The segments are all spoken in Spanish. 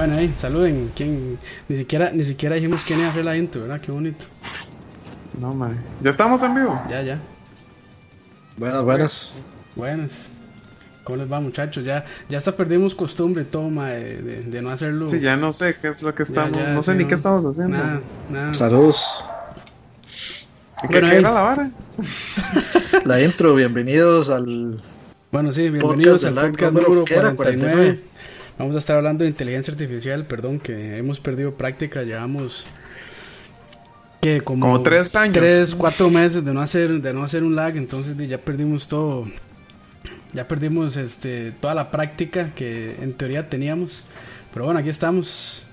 Bueno, ahí, saluden. ¿Quién? Ni siquiera, ni siquiera dijimos quién iba a hacer la intro, ¿verdad? Qué bonito. No, madre. ¿Ya estamos en vivo? Ya, ya. Buenas, buenas. Buenas. ¿Cómo les va, muchachos? Ya, ya hasta perdimos costumbre, toma, de, de, de no hacerlo. Sí, ya no sé qué es lo que estamos. ya, no sé sí, ni qué estamos haciendo. Nada, nada. Saludos. ¿Y ¿Qué, Bueno, qué era la vara? La intro, bienvenidos al. Bueno, sí, bienvenidos Podcast al podcast número, número ¿qué era? 49. 49. Vamos a estar hablando de inteligencia artificial, perdón, que hemos perdido práctica, llevamos que como, Como tres años. tres, cuatro meses de no hacer, de no hacer un lag, entonces ya perdimos todo, ya perdimos este toda la práctica que en teoría teníamos. Pero bueno, aquí estamos.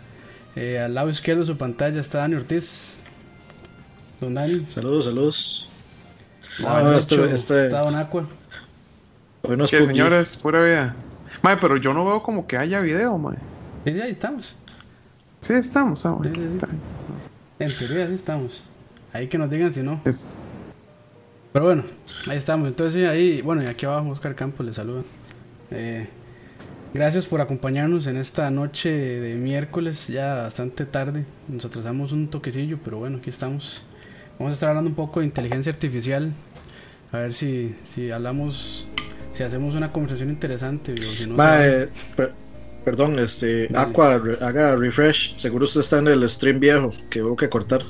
Eh, al lado izquierdo de su pantalla está Dani Ortiz. Don Dani. Saludos, saludos. Ah, derecho este- este- está Don Aqua. Hoy nos Que puso- señores, pura vida. Mae, pero yo no veo como que haya video, mae. Sí, sí, ahí estamos. Sí, estamos, ah, Sí, mae. sí, sí. Bien. En teoría sí estamos. Ahí que nos digan si no. Es- Pero bueno, ahí estamos. Entonces sí, ahí, bueno, y aquí abajo Oscar Campos le saluda. Eh, gracias por acompañarnos en esta noche de miércoles, ya bastante tarde. Nos atrasamos un toquecillo, pero bueno, aquí estamos. Vamos a estar hablando un poco de inteligencia artificial. A ver si, si hablamos, si hacemos una conversación interesante o si no. Ma, se- eh, per- perdón, este. Dale. Aqua, re- haga refresh. Seguro usted está en el stream viejo que hubo que cortar.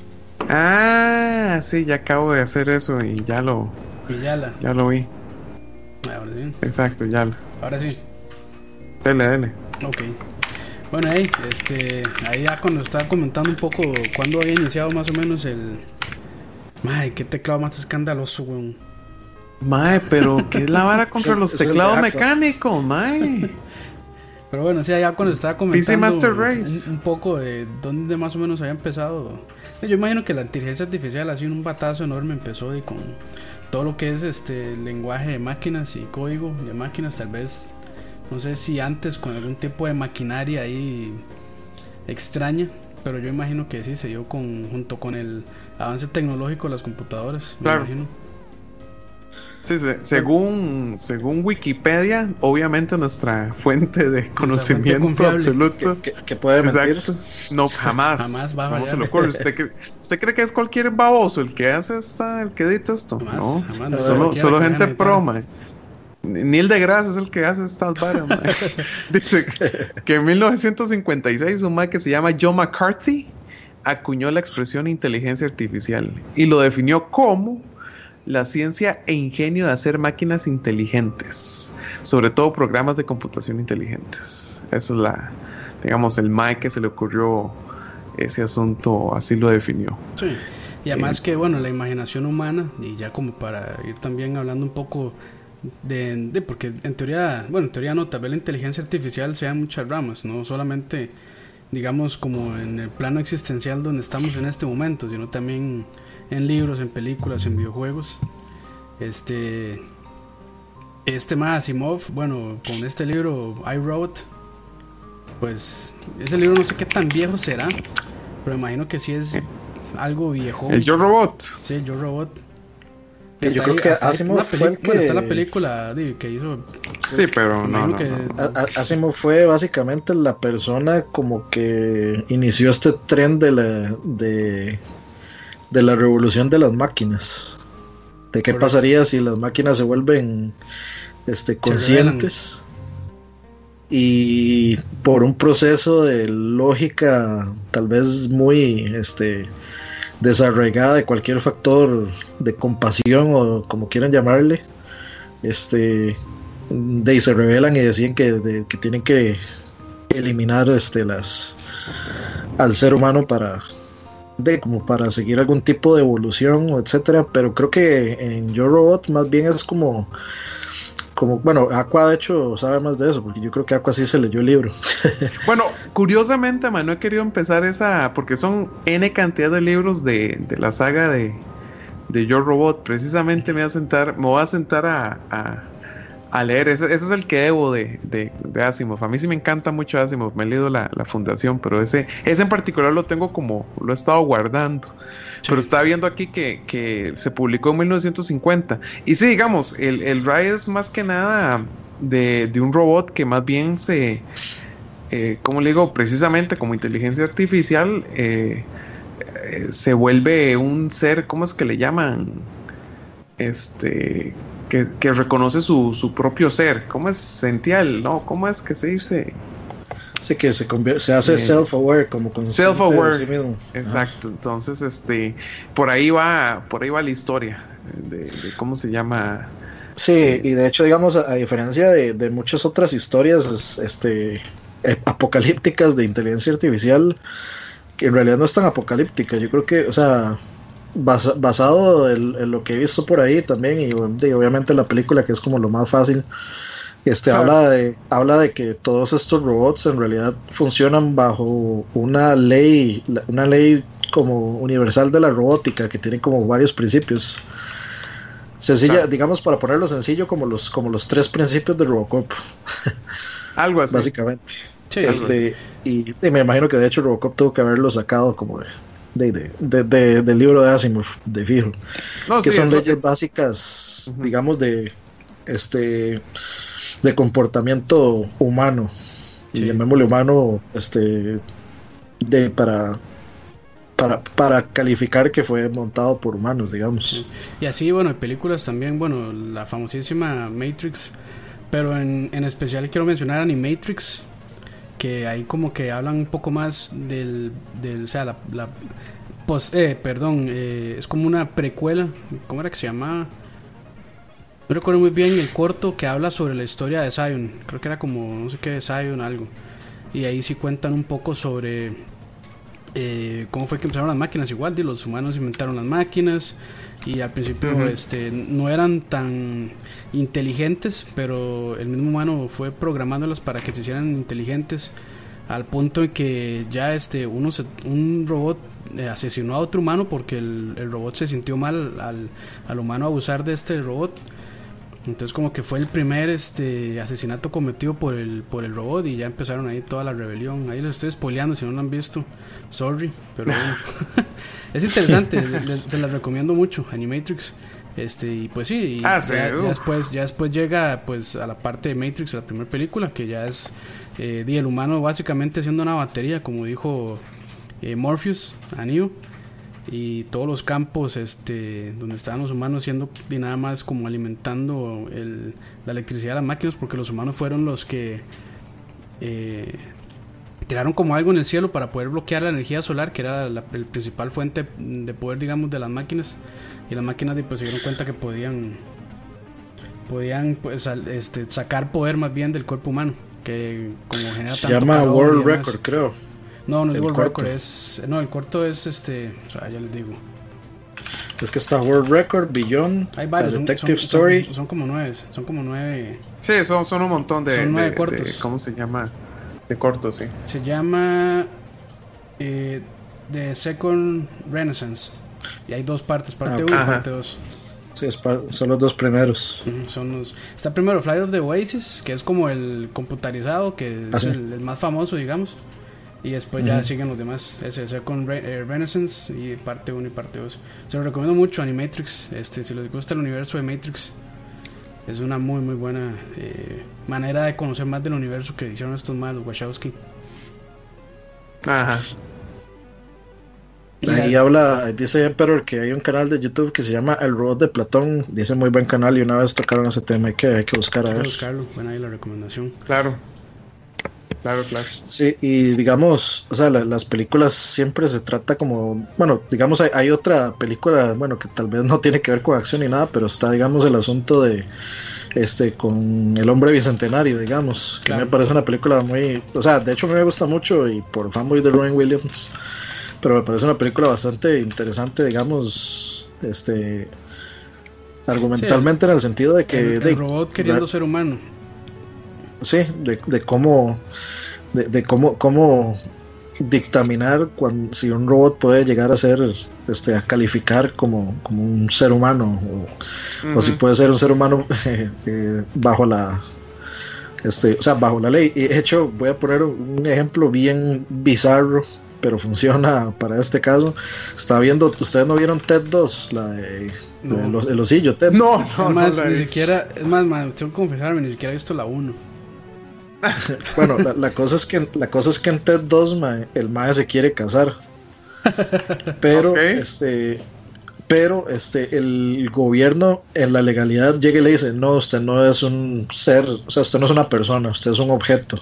Ah, sí, ya acabo de hacer eso y ya lo, Villala. ya lo vi. Ahora sí. Exacto, ya lo. Ahora sí. Dele, dele. Ok. Bueno, ahí, este, ahí ya cuando estaba comentando un poco cuándo había iniciado más o menos el... Ay, qué teclado más escandaloso, weón. Mae, pero ¿qué es la vara contra los teclados mecánicos, mae? Pero bueno, sí, allá cuando estaba comentando Master Race. Un, un poco de dónde más o menos había empezado. Yo imagino que la inteligencia artificial así un batazo enorme empezó y con todo lo que es este lenguaje de máquinas y código de máquinas, tal vez, no sé si antes con algún tipo de maquinaria ahí extraña, pero yo imagino que sí se dio con junto con el avance tecnológico de las computadoras, me Claro. imagino. Sí, se- según, según Wikipedia, obviamente nuestra fuente de conocimiento confiable. absoluto. Que, que- que puede mentir. Exacto. No, jamás. Jamás va a ¿Cómo se le ocurre? ¿Usted, cree, ¿Usted cree que es cualquier baboso el que hace esta, el que edita esto? Jamás, no, jamás, no, solo, gente gane editar. pro, mae. Ni- Neil deGrasse es el que hace estas varas. Dice que- que en 1956 un mae que se llama Joe McCarthy acuñó la expresión inteligencia artificial y lo definió como la ciencia e ingenio de hacer máquinas inteligentes, sobre todo programas de computación inteligentes. Eso es la, digamos, el Mike que se le ocurrió ese asunto, así lo definió. Sí. Y además que, bueno, la imaginación humana, y ya como para ir también hablando un poco de, de- porque en teoría, bueno, en teoría no, tal vez la inteligencia artificial sea en muchas ramas, no solamente, digamos, como en el plano existencial donde estamos en este momento, sino también en libros, en películas, en videojuegos. Este, este más Asimov, bueno, con este libro, I Wrote, pues ese libro no sé qué tan viejo será, pero imagino que sí es algo viejo. El Yo Robot. Sí, el Yo Robot. Que yo creo ahí- que Asimov fue el Bueno, está la que- película que hizo. Sí, pero no, no, que- no. Asimov fue básicamente la persona como que inició este tren de la de, de la revolución de las máquinas. De qué Correcto. pasaría si las máquinas se vuelven este, conscientes y por un proceso de lógica tal vez muy este, desarraigada de cualquier factor de compasión o como quieran llamarle, este, de ahí se revelan y deciden que, de- que tienen que eliminar este las al ser humano para de como para seguir algún tipo de evolución etcétera pero creo que en Yo Robot más bien es como como bueno Aqua de hecho sabe más de eso porque yo creo que Aqua sí se leyó el libro Bueno, curiosamente, man, no he querido empezar esa, porque son N cantidad de libros de, de la saga de, de Yo Robot. Precisamente me voy a sentar, me voy a sentar a, a leer. Ese, ese es el que debo de, de, de Asimov. A mí sí me encanta mucho Asimov. Me he leído la, la fundación, pero ese, ese en particular lo tengo como, lo he estado guardando. Sí. Pero estaba viendo aquí que, que se publicó en 1950. Y sí, digamos, el, el Rai es más que nada de, de un robot que más bien se eh, como le digo, precisamente como inteligencia artificial, eh, eh, se vuelve un ser, ¿cómo es que le llaman? Este, que, que reconoce su, su, propio ser. ¿Cómo es sential? ¿No? ¿Cómo es que se dice? Sí, que se, se hace eh, self-aware, como con self-aware. Sí Exacto. Entonces, este, por ahí va, por ahí va la historia de, de cómo se llama. Sí, y de hecho, digamos, a, a diferencia de, de, muchas otras historias, este, apocalípticas de inteligencia artificial, que en realidad no es tan apocalíptica. Yo creo que, o sea, basa, basado en, en, lo que he visto por ahí también, y, y, obviamente la película, que es como lo más fácil, este, claro. habla, de, habla de que todos estos robots en realidad funcionan bajo una ley, una ley como universal de la robótica, que tiene como varios principios. Sencilla, claro. digamos, para ponerlo sencillo, como los, como los tres principios de Robocop. Algo así. Básicamente. Sí, este, y, y, me imagino que de hecho Robocop tuvo que haberlo sacado como de, de, de, de del libro de Asimov, de fijo. No, que sí, son leyes básicas, uh -huh. digamos, de este de comportamiento humano. Sí. Y llamémosle humano, este de para para, para calificar que fue montado por humanos, digamos. Y así, bueno, películas también, bueno, la famosísima Matrix, pero en, en especial quiero mencionar Animatrix, que ahí como que hablan un poco más del, del o sea, la, la post, eh, perdón, eh, es como una precuela, ¿cómo era que se llamaba? No recuerdo muy bien el corto que habla sobre la historia de Zion, creo que era como, no sé qué, Zion, algo, y ahí sí cuentan un poco sobre eh, cómo fue que empezaron las máquinas, igual, de los humanos inventaron las máquinas, y al principio uh -huh. este, no eran tan inteligentes, pero el mismo humano fue programándolas para que se hicieran inteligentes al punto en que ya este uno se, un robot eh, asesinó a otro humano porque el, el robot se sintió mal al, al, humano abusar de este robot. Entonces como que fue el primer este asesinato cometido por el por el robot y ya empezaron ahí toda la rebelión. Ahí lo estoy spoileando si no lo han visto. Sorry pero bueno. Es interesante se las recomiendo mucho Animatrix este y pues sí, y ah, ya, después ya después llega pues a la parte de Matrix la primera película que ya es eh, el humano básicamente siendo una batería como dijo eh, Morpheus a Neo y todos los campos este donde estaban los humanos siendo y nada más como alimentando el, la electricidad de las máquinas porque los humanos fueron los que eh, tiraron como algo en el cielo para poder bloquear la energía solar que era la el principal fuente de poder digamos de las máquinas y las máquinas pues, se dieron cuenta que podían podían pues este, sacar poder más bien del cuerpo humano que como genera se llama World Record creo no no es el World corto. Record es no el corto es este o sea, ya les digo es que está World Record, Beyond, Hay varios, Detective son, Story. Son, son, como nueve, son como nueve. Sí, son, son un montón de, son nueve de, cortos. De, ¿Cómo se llama? De cortos, sí. Se llama eh, The Second Renaissance. Y hay dos partes, parte 1 ah, y parte 2. Sí, son los dos primeros. Son los, está primero Flight of the Oasis, que es como el computarizado, que es ¿Ah, sí? el, el, más famoso, digamos. Y después uh -huh. ya siguen los demás. Ese Second Re eh, Renaissance y parte 1 y parte 2. Se lo recomiendo mucho, Animatrix. Este, si les gusta el universo de Matrix, es una muy, muy buena eh, manera de conocer más del universo que hicieron estos malos, Wachowski. Ajá. Ahí habla, dice Emperor que hay un canal de YouTube que se llama El Robot de Platón. Dice muy buen canal y una vez tocaron ese tema. Hay que, hay que buscar a hay ver. Que buscarlo, buena ahí la recomendación. Claro. Claro, claro. Sí, y digamos, o sea, la, las películas siempre se trata como, bueno, digamos, hay, hay, otra película, bueno, que tal vez no tiene que ver con acción ni nada, pero está, digamos, el asunto de, este, con el hombre bicentenario, digamos, que me parece una película muy, o sea, de hecho me gusta mucho y por fanboy de Robin Williams, pero me parece una película bastante interesante, digamos, este, argumentalmente sí, en el sentido de que... El, el robot queriendo ser humano sí, de, de cómo, de, de, cómo, cómo dictaminar cuando, si un robot puede llegar a ser, este, a calificar como, como un ser humano, o, uh -huh. o, si puede ser un ser humano eh, eh, bajo la, este, o sea, bajo la ley. Y de hecho, voy a poner un ejemplo bien bizarro, pero funciona para este caso. Está viendo, ustedes no vieron TED 2, la de, no. el, el, osillo TED. No, no, es más, no ni siquiera, es más, man, tengo que confesarme, ni siquiera he visto la 1. bueno, la, cosa es que la cosa es que en TED 2 el mae se quiere casar. Pero este pero este el gobierno en la legalidad llega y le dice, "No, usted no es un ser, o sea, usted no es una persona, usted es un objeto.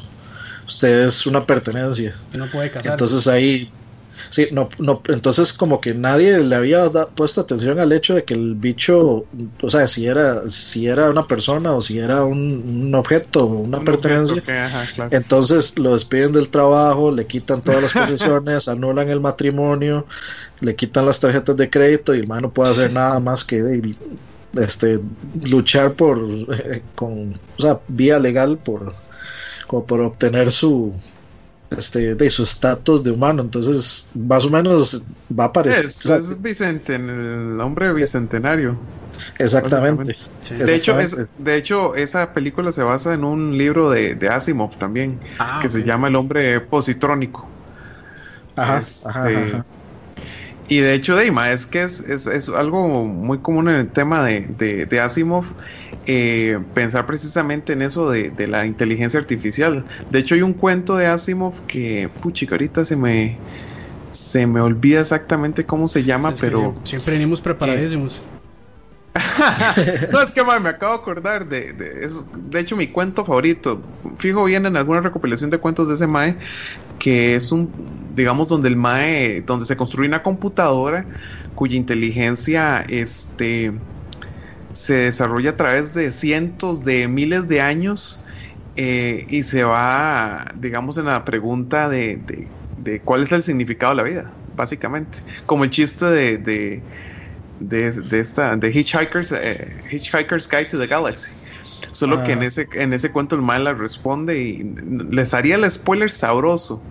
Usted es una pertenencia." Y no puede casarse. Entonces ahí Sí, no, no, entonces como que nadie le había puesto atención al hecho de que el bicho, o sea, si era, si era una persona o si era un, objeto, una pertenencia. Entonces lo despiden del trabajo, le quitan todas las posesiones, anulan el matrimonio, le quitan las tarjetas de crédito y el man no puede hacer nada más que este luchar por eh, con o sea, vía legal por como por obtener su este, de su estatus de humano. Entonces, más o menos va a aparecer. Es, Vicente, el hombre bicentenario. Exactamente. De, hecho, de hecho, esa película se basa en un libro de, Asimov también, ah, que se llama El hombre positrónico. Ajá, este, ajá, Y de hecho, Deima, es que es, es, algo muy común en el tema de, de Asimov eh, pensar precisamente en eso de, la inteligencia artificial. De hecho, hay un cuento de Asimov que, puchica, ahorita se me, se me olvida exactamente cómo se llama, pero... Siempre, venimos preparadísimos. no, es que me acabo de acordar de, de, de hecho mi cuento favorito, fijo bien en alguna recopilación de cuentos de ese Mae, que es un, digamos, donde el Mae, donde se construye una computadora cuya inteligencia, este, se desarrolla a través de cientos de miles de años eh, y se va, digamos, en la pregunta de, cuál es el significado de la vida, básicamente. Como el chiste de, de, de, esta, de Hitchhiker's, eh, Hitchhiker's Guide to the Galaxy. Solo que en ah. ese, en ese cuento el mal la responde y les haría el spoiler sabroso,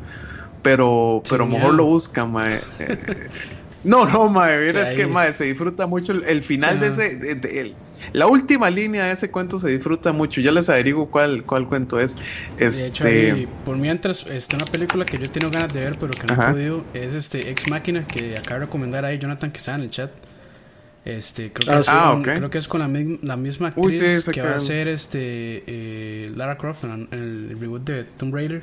pero, pero mejor lo busca, mae. No, no, madre, es que madre, se disfruta mucho el, final de ese, la última línea de ese cuento se disfruta mucho. Ya les averiguo cuál, cuál cuento es. Este... De hecho, por mientras, está una película que yo tengo ganas de ver, pero que no he podido, es este Ex Máquina, que acaba de recomendar ahí Jonathan que está en el chat. Este, creo que, ah, es, ah, con, creo que es con la, la misma actriz que va a ser este eh, Lara Croft en, el reboot de Tomb Raider.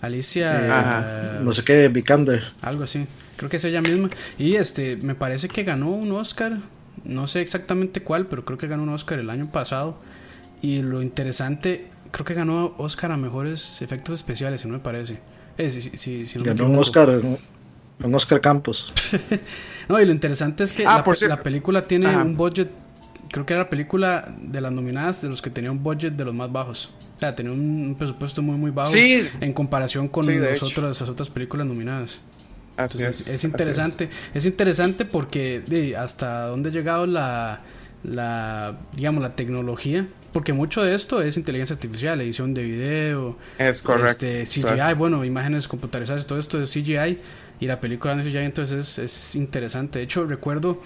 Alicia. Eh, no sé qué, Vikander. Algo así creo que es ella misma. Y este, me parece que ganó un Oscar, no sé exactamente cuál, pero creo que ganó un Oscar el año pasado. Y lo interesante, creo que ganó Oscar a mejores efectos especiales, si no me parece. Eh, si, ganó un Oscar, un Oscar Campos. no, y lo interesante es que ah, la, película tiene un budget, creo que era la película de las nominadas de los que tenía un budget de los más bajos. O sea, tenía un presupuesto muy, muy bajo en comparación con las otras películas nominadas es, interesante. Es. interesante porque de, hasta dónde ha llegado la, la, digamos, la tecnología. Porque mucho de esto es inteligencia artificial, edición de video. Es correcto. Este, CGI, bueno, imágenes computarizadas, todo esto es CGI. Y la película de CGI entonces es, interesante. De hecho, recuerdo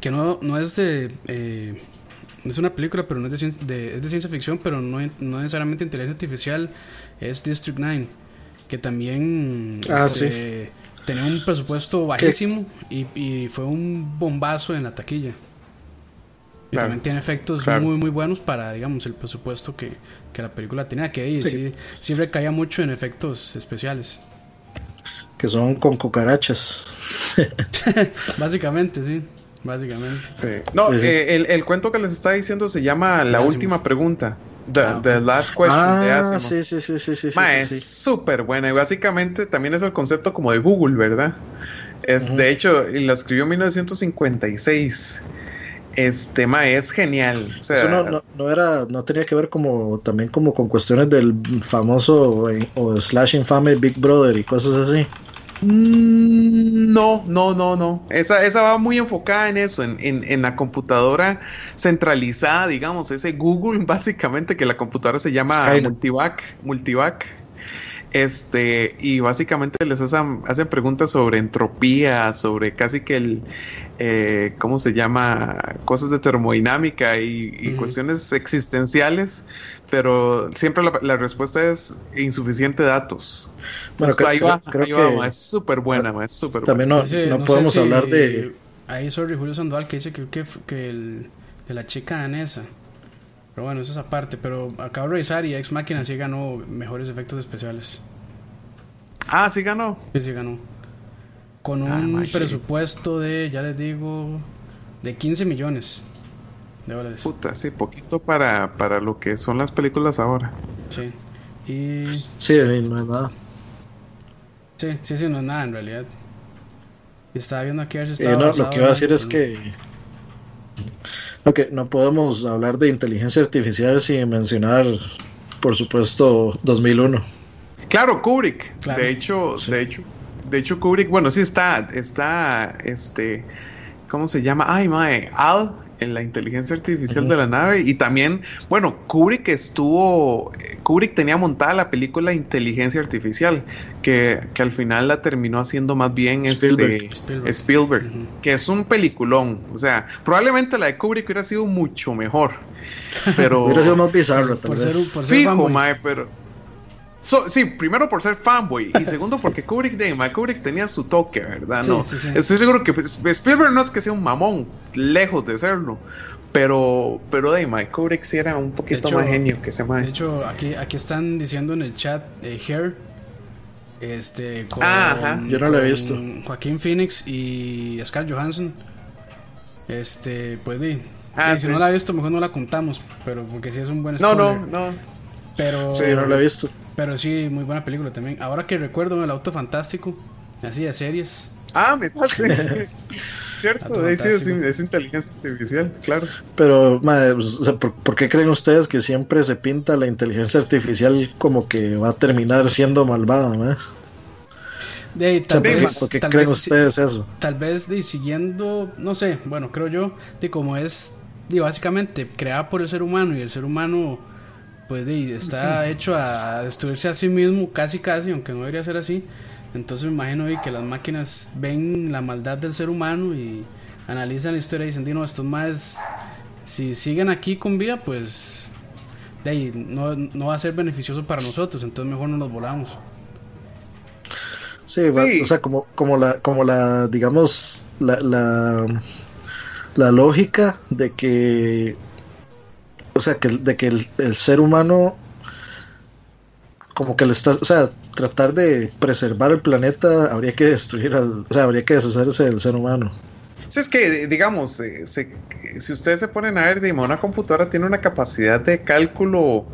que no, no es de... Eh, es una película, pero no es de, es de ciencia ficción, pero no, no necesariamente inteligencia artificial. Es District 9 que también ah, este, tenía un presupuesto bajísimo y, fue un bombazo en la taquilla. Y también tiene efectos muy muy buenos para, digamos, el presupuesto que, la película tenía, que sí. sí, recaía mucho en efectos especiales. Que son con cucarachas. Básicamente, sí. Básicamente. No, eh, el, el, cuento que les está diciendo se llama La última pregunta. The, the, Last Question de ah, Sí, sí, sí, sí, sí, es súper buena y básicamente también es el concepto como de Google, ¿verdad? Es, De hecho, y la escribió en 1956. Este ma es genial. O sea, Eso no, era, no tenía que ver como también como con cuestiones del famoso eh, o slash infame Big Brother y cosas así. Mm, no, no, no, no. Esa, esa va muy enfocada en eso, en, en, la computadora centralizada, digamos, ese Google, básicamente, que la computadora se llama Multivac, Multivac. Este, y básicamente les hacen, hacen preguntas sobre entropía, sobre casi que el, eh, ¿cómo se llama? Cosas de termodinámica y, cuestiones existenciales, pero siempre la, respuesta es insuficiente datos. Bueno, creo, que es súper buena, es súper También no, no, podemos hablar de... Ahí sorry Julio Sandoval que dice que, que, el, de la chica danesa. Pero bueno, eso es aparte. Pero acabo de revisar y Ex Machina sí ganó mejores efectos especiales. Ah, sí ganó. Sí, sí ganó. Con Ah, un presupuesto de, ya les digo, de 15 millones de dólares. Puta, sí, poquito para, para lo que son las películas ahora. Sí. Y Sí, no es nada. sí, sí, sí, no es nada en realidad. Estaba viendo aquí a ver si Eh, estaba no, lo que iba a en- decir es que, que no podemos hablar de inteligencia artificial sin mencionar, por supuesto, 2001. Claro, Kubrick. Claro. De hecho, Sí. de hecho, de hecho, Kubrick, bueno, sí está, está, este, ¿cómo se llama? Ay, mae, Al en la inteligencia artificial de la nave. Y también, bueno, Kubrick estuvo, Kubrick tenía montada la película Inteligencia Artificial, que, que al final la terminó haciendo más bien Spielberg. este, Spielberg. Spielberg, que es un peliculón. O sea, probablemente la de Kubrick hubiera sido mucho mejor. Pero Hubiera sido más bizarro, Por, tal por ser, vez. por ser Fijo, mae, pero. So- sí, primero por ser fanboy y segundo porque Kubrick, de, mae, Kubrick tenía su toque, ¿verdad? Sí, no, sí, sí. estoy seguro que Spielberg no es que sea un mamón, lejos de serlo, pero, pero de mae, Kubrick sí era un poquito hecho- más genio que ese De mae. hecho, aquí, aquí están diciendo en el chat eh, Hair. Este, con, Ah, ajá. Yo no lo he visto. Joaquín Phoenix y Scarlett Johansson. Este, pues di. Ah, si no la he visto, mejor no la contamos. Pero porque sí es un buen No, spoiler. no, no. Pero, Sí, no lo he visto. Pero sí, muy buena película también. Ahora que recuerdo el auto fantástico, así de series. Ah, me pasa. Cierto, es, es inteligencia artificial, claro. Pero, madre, pues, o sea, ¿por, por qué creen ustedes que siempre se pinta la inteligencia artificial como que va a terminar siendo malvada? mae? De ahí, O sea, tal ¿por, qué, vez, por qué tal creen vez ustedes eso? tal vez de, siguiendo, no sé, bueno, creo yo, de como es, de, básicamente creada por el ser humano y el ser humano, pues de, está hecho a destruirse a sí mismo, casi casi, aunque no debería ser así. Entonces me imagino de, que las máquinas ven la maldad del ser humano y analizan la historia y dicen, "Di, no, estos más, si siguen aquí con vida, pues de ahí no, no va a ser beneficioso para nosotros, entonces mejor no nos volamos. Sí, va- o sea, como, como la, como la, digamos, la, la, la lógica de que, o sea, que, de que el, el ser humano, como que le está, o sea, tratar de preservar el planeta, habría que destruir al, o sea, habría que deshacerse del ser humano. Sí, es que, digamos, eh, se- si ustedes se ponen a ver, digamos, una computadora tiene una capacidad de cálculo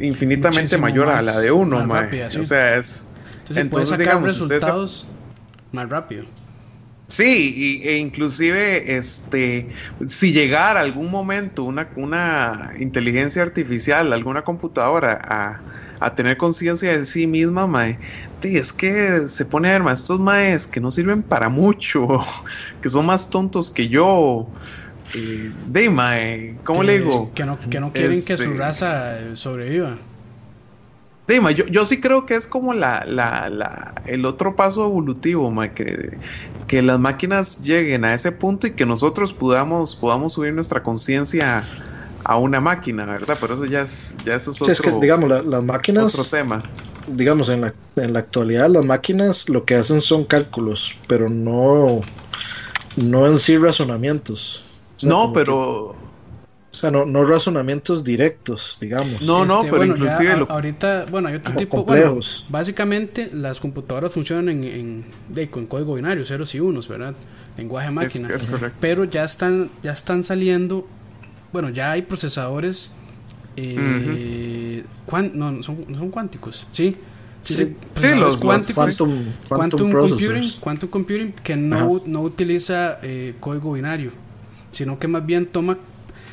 infinitamente Muchísimo mayor a la de uno, más mae. rápida, sí. O sea, es... Entonces, Entonces, puede sacar digamos, ustedes se- resultados más rápido. Sí, y- e inclusive, este, si llegara algún momento una, una inteligencia artificial, alguna computadora a, a tener conciencia de sí misma, mae, sí, es que se pone a ver, mae, estos maes que no sirven para mucho, que son más tontos que yo. eh, de mae, ¿cómo que, le digo? Que no, que no quieren que Este- su raza eh, sobreviva. Sí, ma, yo, yo sí creo que es como la, la, la- el otro paso evolutivo, ma, que, que las máquinas lleguen a ese punto y que nosotros podamos, podamos subir nuestra conciencia a una máquina, ¿verdad? Pero eso ya es, ya eso es Sí, otro, es que, digamos, la- las máquinas, otro tema. digamos, en la, en la actualidad las máquinas lo que hacen son cálculos, pero no, no en sí razonamientos. O sea, No, pero... O sea, no, no razonamientos directos, digamos. No, no, Este, pero bueno, inclusive a- lo- ahorita, bueno, hay otro Como tipo, bueno, complejos. básicamente las computadoras funcionan en, en, de- con código binario, ceros y unos, ¿verdad? Lenguaje es, máquina. es correcto. Pero ya están, ya están saliendo, bueno, ya hay procesadores, eh, cuán- no, son, no son cuánticos, sí. Sí, Sí. sí, los- cuánticos, Quantum, quantum, quantum computing, quantum computing que no, no utiliza eh, código binario, sino que más bien toma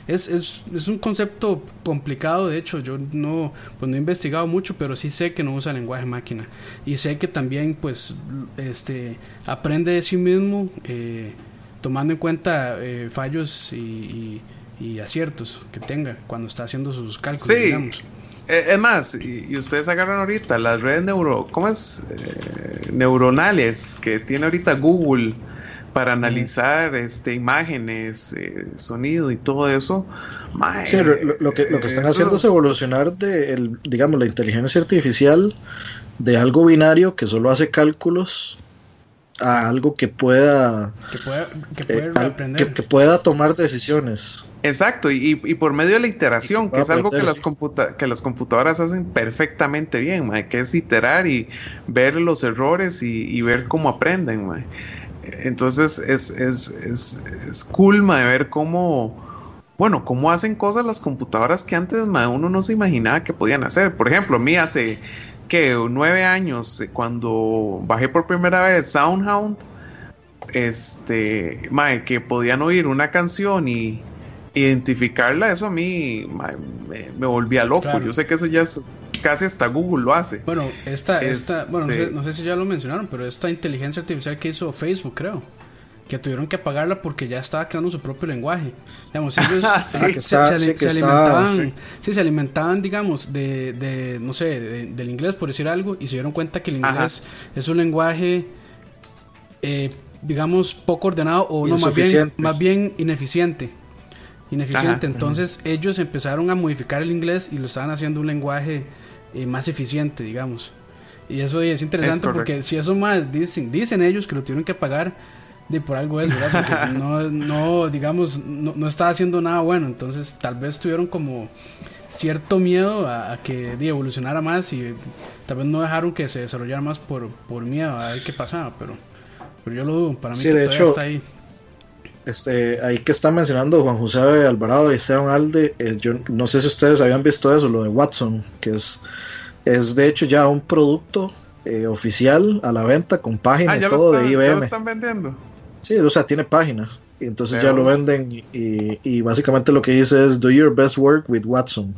es, es, es un concepto complicado, de hecho, yo no, pues no he investigado mucho, pero sí sé que no usa lenguaje máquina. Y sé que también, pues, este, aprende de sí mismo, eh, tomando en cuenta eh, fallos y, y- y aciertos que tenga cuando está haciendo sus cálculos, Sí. digamos. Eh, Es más, y, y ustedes agarran ahorita las redes neuro, ¿cómo es? Eh, neuronales que tiene ahorita Google para analizar este imágenes, eh, sonido y todo eso. mae, Sí, lo, lo que, lo que están eso- haciendo es evolucionar de, el, digamos, la inteligencia artificial de algo binario que solo hace cálculos a algo que pueda Que puede, que eh, puede al- aprender. que, que pueda tomar decisiones. Exacto, y, por medio de la iteración, que es algo que las, que las computadoras hacen perfectamente bien, que es iterar y ver los errores y, ver cómo aprenden. Entonces es, es, es, es cool de ver cómo, bueno, cómo hacen cosas las computadoras que antes uno no se imaginaba que podían hacer. Por ejemplo, a mí hace que nueve años, eh, cuando bajé por primera vez SoundHound, este, que podían oír una canción y identificarla, eso a mí me, volvía loco. Yo sé que eso ya es casi hasta Google lo hace. Bueno, esta, esta, bueno, no sé, si ya lo mencionaron, pero esta inteligencia artificial que hizo Facebook, creo, que tuvieron que apagarla porque ya estaba creando su propio lenguaje. Digamos, ellos se, alimentaban, sí. se alimentaban, digamos, de, de no sé, del inglés, por decir algo, y se dieron cuenta que el inglés es un lenguaje, eh, digamos, poco ordenado o no, más bien, más bien ineficiente ineficiente. Entonces ellos empezaron a modificar el inglés y lo estaban haciendo un lenguaje eh, más eficiente, digamos. Y eso es interesante porque si eso más dicen, dicen ellos que lo tuvieron que pagar de por algo es, ¿verdad? Porque no, no digamos, no, no estaba haciendo nada bueno. Entonces tal vez tuvieron como cierto miedo a, que de, evolucionara más y tal vez no dejaron que se desarrollara más por, por miedo a ver qué pasaba, pero, pero yo lo dudo. Para mí sí, de hecho, está ahí este, ahí que está mencionando Juan José Alvarado y Esteban Alde, eh, yo no sé si ustedes habían visto eso, lo de Watson, que es, es de hecho ya un producto eh, oficial a la venta con página ah, y todo de IBM. ¿ya lo están vendiendo? Sí, o sea, tiene página. Y entonces ya lo venden y, y, básicamente lo que dice es do your best work with Watson.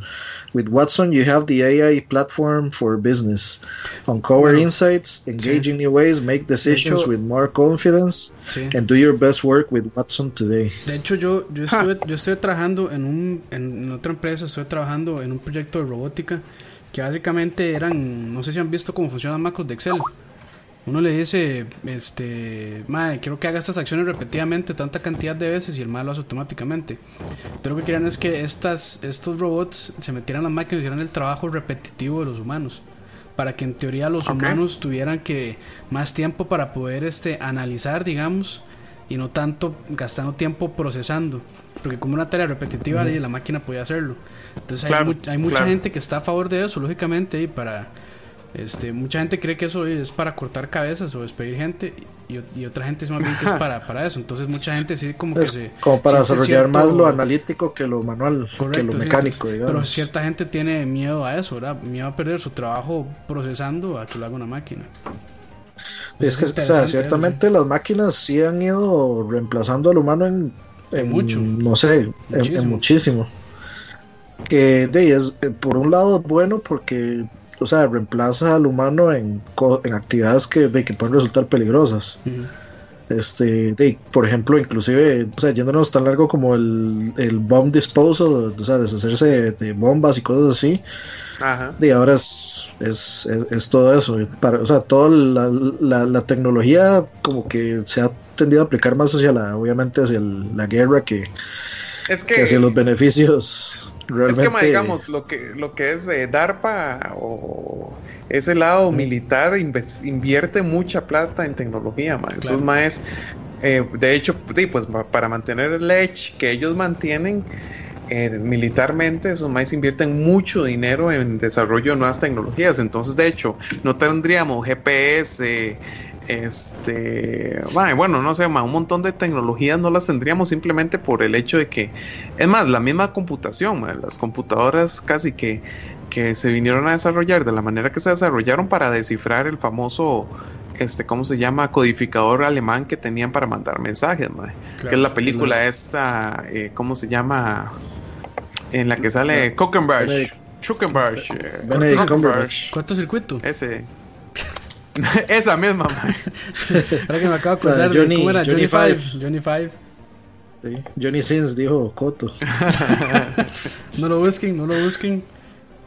With Watson you have the AI platform for business. Uncover insights, engage in new ways, make decisions with more confidence and do your best work with Watson today. De hecho yo yo estuve, yo estoy trabajando en un en otra empresa, estoy trabajando en un proyecto de robótica que básicamente eran, no sé si han visto cómo funcionan macros de Excel uno le dice, este, madre, quiero que haga estas acciones repetidamente, tanta cantidad de veces y el mal lo hace automáticamente. Entonces lo que querían es que estas, estos robots se metieran las máquinas y hicieran el trabajo repetitivo de los humanos. Para que en teoría los humanos tuvieran que más tiempo para poder este, analizar, digamos, y no tanto gastando tiempo procesando. Porque como una tarea repetitiva, la máquina podía hacerlo. Entonces hay, hay, mucha gente que está a favor de eso, lógicamente, y para este, mucha gente cree que eso es para cortar cabezas o despedir gente y, otra gente es más bien que es para, para eso. Entonces mucha gente sí como que se... Como para desarrollar más lo analítico que lo manual, que lo mecánico, Pero cierta gente tiene miedo a eso, ¿verdad? Miedo a perder su trabajo procesando a que lo haga una máquina. es que, o sea, ciertamente las máquinas sí han ido reemplazando al humano en, en, mucho. No sé, En, muchísimo. Que de es, eh, por un lado bueno porque o sea, reemplaza al humano en, en actividades que, de, que pueden resultar peligrosas. Este, de, por ejemplo, inclusive, o sea, yéndonos tan largo como el, el bomb disposal, o sea, deshacerse de, bombas y cosas así. Ajá. Y ahora es, es, es, todo eso. Para, o sea, toda la, la, tecnología como que se ha tendido a aplicar más hacia la, obviamente, hacia la guerra que, que, que hacia los beneficios es que, digamos, lo que, lo que es DARPA o ese lado militar invierte mucha plata en tecnología, ma. Esos maes, eh, de hecho, pues para mantener el edge que ellos mantienen eh, militarmente, esos maes invierten mucho dinero en desarrollo de nuevas tecnologías. Entonces, de hecho, no tendríamos GPS este bueno no sé un montón de tecnologías no las tendríamos simplemente por el hecho de que es más la misma computación las computadoras casi que que se vinieron a desarrollar de la manera que se desarrollaron para descifrar el famoso este cómo se llama codificador alemán que tenían para mandar mensajes que es la película esta eh, cómo se llama en la que sale Kuchenberg Kuchenberg ¿Cuánto circuito? ese Esa misma, Ahora que me acabo de acordar Johnny, cómo era Johnny, Five. Johnny Five. Johnny Sins dijo Coto. no lo busquen, no lo busquen.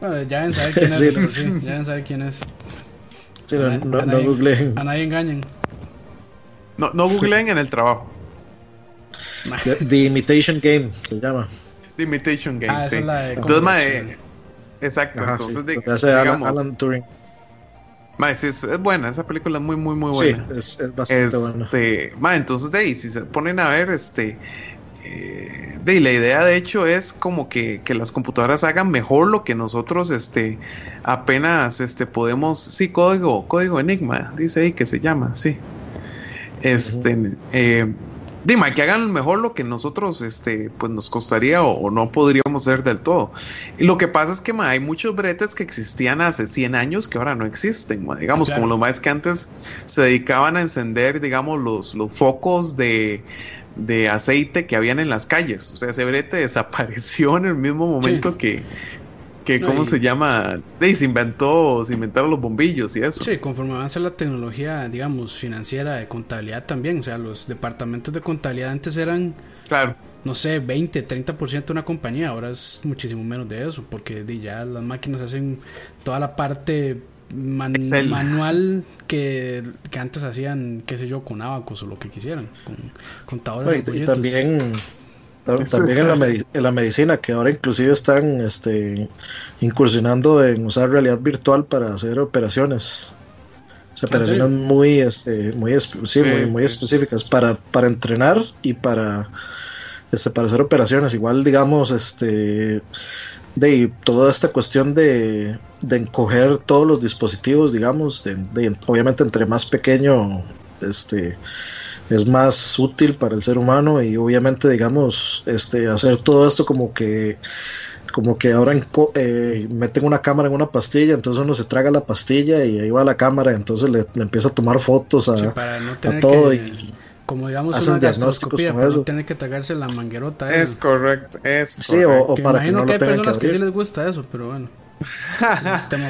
Bueno, ya deben saber quién es. Sí, sí, ya deben saber quién es. Sí, no, a, no, a nadie, googleen. A nadie engañen. No, no googleen en el trabajo. The, Imitation Game se llama. The Imitation Game, ah, sí. es la de entonces, mae, exacto. Ajá, entonces, sí. digamos, Alan Turing es, buena, esa película es muy, muy, muy buena. Sí, es, bastante este, buena. entonces de ahí, si se ponen a ver, este, eh, de, la idea de hecho es como que, que, las computadoras hagan mejor lo que nosotros este, apenas este, podemos, sí, código, código Enigma, dice ahí que se llama, sí. Este, eh, Dime, que hagan mejor lo que nosotros este, pues nos costaría o, no podríamos hacer del todo. Y lo que pasa es que hay muchos bretes que existían hace 100 años que ahora no existen. digamos, como los más que antes se dedicaban a encender, digamos, los, los focos de, aceite que habían en las calles. O sea, ese brete desapareció en el mismo momento que, que ¿cómo se llama? se inventó, se inventaron los bombillos y eso. Sí, conforme avanza la tecnología, digamos, financiera de contabilidad también, o sea, los departamentos de contabilidad antes eran, claro. no sé, 20, 30% de una compañía, ahora es muchísimo menos de eso, porque ya las máquinas hacen toda la parte manual que, antes hacían, qué sé yo, con abacos o lo que quisieran, con contadores. y también también en la, en la, medicina, que ahora inclusive están este, incursionando en usar realidad virtual para hacer operaciones. O sea, operaciones muy, este, muy, muy, específicas para, para entrenar y para, este, para hacer operaciones. Igual, digamos, este, de toda esta cuestión de, de encoger todos los dispositivos, digamos, de, obviamente entre más pequeño, este, es más útil para el ser humano y obviamente digamos este hacer todo esto como que como que ahora eh, meten una cámara en una pastilla, entonces uno se traga la pastilla y ahí va la cámara, entonces le, empieza a tomar fotos a, todo y como digamos una gastroscopía para no tener que tragarse la manguerota. Es correcto, es sí, O, para imagino que, no que hay personas que, sí les gusta eso, pero bueno. tema